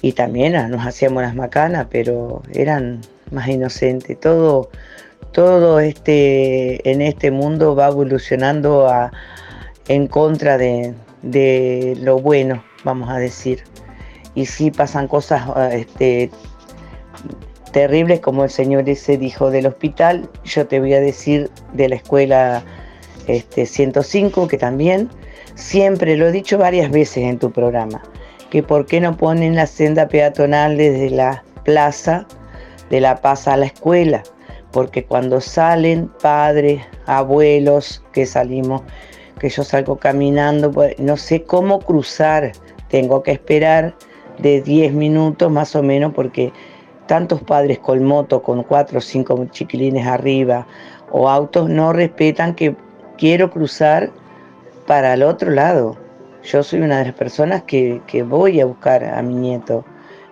y también ah, nos hacíamos las macanas, pero eran más inocentes. Todo, todo este, en este mundo va evolucionando en contra de, de, lo bueno, vamos a decir. Y sí pasan cosas ah, este, terribles, como el señor ese dijo del hospital, yo te voy a decir de la escuela este, 105, que también. Siempre lo he dicho varias veces en tu programa, que por qué no ponen la senda peatonal desde la plaza de La Paz a la escuela, porque cuando salen padres, abuelos, que salimos, que yo salgo caminando, pues, no sé cómo cruzar, tengo que esperar de 10 minutos más o menos porque tantos padres con moto, con cuatro o cinco chiquilines arriba, o autos no respetan que quiero cruzar para el otro lado. Yo soy una de las personas que, voy a buscar a mi nieto.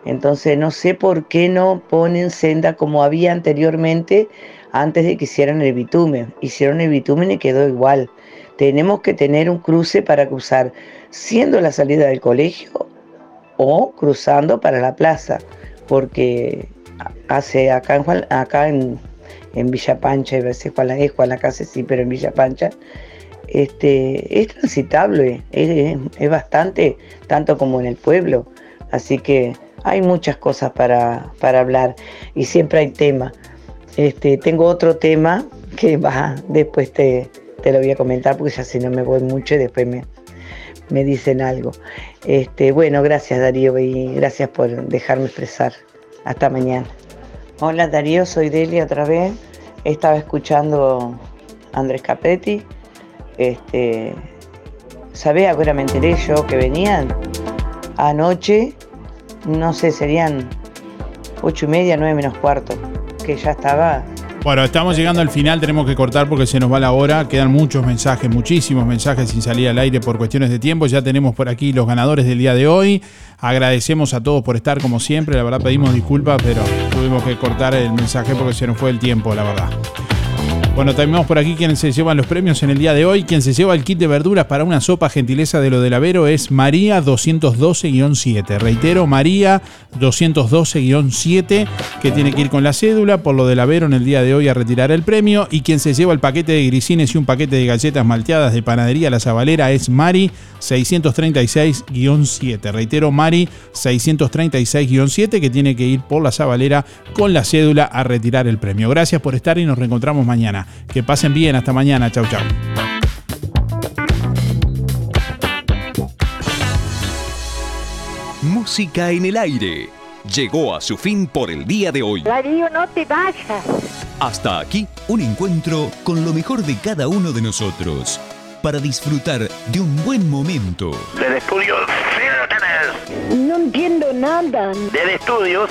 Entonces no sé por qué no ponen senda como había anteriormente antes de que hicieran el bitumen. Hicieron el bitumen y quedó igual. Tenemos que tener un cruce para cruzar, siendo la salida del colegio o cruzando para la plaza, porque hace acá en, acá en, Villa Pancha, y veces Juan la, es Juan la Casa sí, pero en Villa Pancha, este, es transitable, es, bastante, tanto como en el pueblo. Así que hay muchas cosas para, para hablar y siempre hay tema. Este, tengo otro tema que va, después te, te, lo voy a comentar porque ya si no me voy mucho y después me, me dicen algo. Este, bueno, gracias Darío y gracias por dejarme expresar. Hasta mañana. Hola Darío, soy Delia otra vez. Estaba escuchando a Andrés Capetti. Este, ¿Sabés? Ahora me enteré yo que venían anoche, no sé, serían ocho y media, nueve menos cuarto, que ya estaba Bueno, estamos llegando al final, tenemos que cortar porque se nos va la hora. Quedan muchos mensajes, muchísimos mensajes sin salir al aire por cuestiones de tiempo. Ya tenemos por aquí los ganadores del día de hoy. Agradecemos a todos por estar como siempre. La verdad pedimos disculpas, pero tuvimos que cortar el mensaje porque se nos fue el tiempo, la verdad. Bueno, tenemos por aquí quienes se llevan los premios en el día de hoy. Quien se lleva el kit de verduras para una sopa gentileza de lo del Avero es María 212-7. Reitero, María 212-7, que tiene que ir con la cédula por lo del Avero en el día de hoy a retirar el premio. Y quien se lleva el paquete de grisines y un paquete de galletas malteadas de panadería La Zabalera es Mari 636-7. Reitero, Mari 636-7, que tiene que ir por La Zabalera con la cédula a retirar el premio. Gracias por estar y nos reencontramos mañana. Que pasen bien, hasta mañana. Chau, chau. Música en el aire. Llegó a su fin por el día de hoy. Darío, no te vayas. Hasta aquí un encuentro con lo mejor de cada uno de nosotros para disfrutar de un buen momento. Desde estudios, sigan ustedes. No entiendo nada. Desde estudios,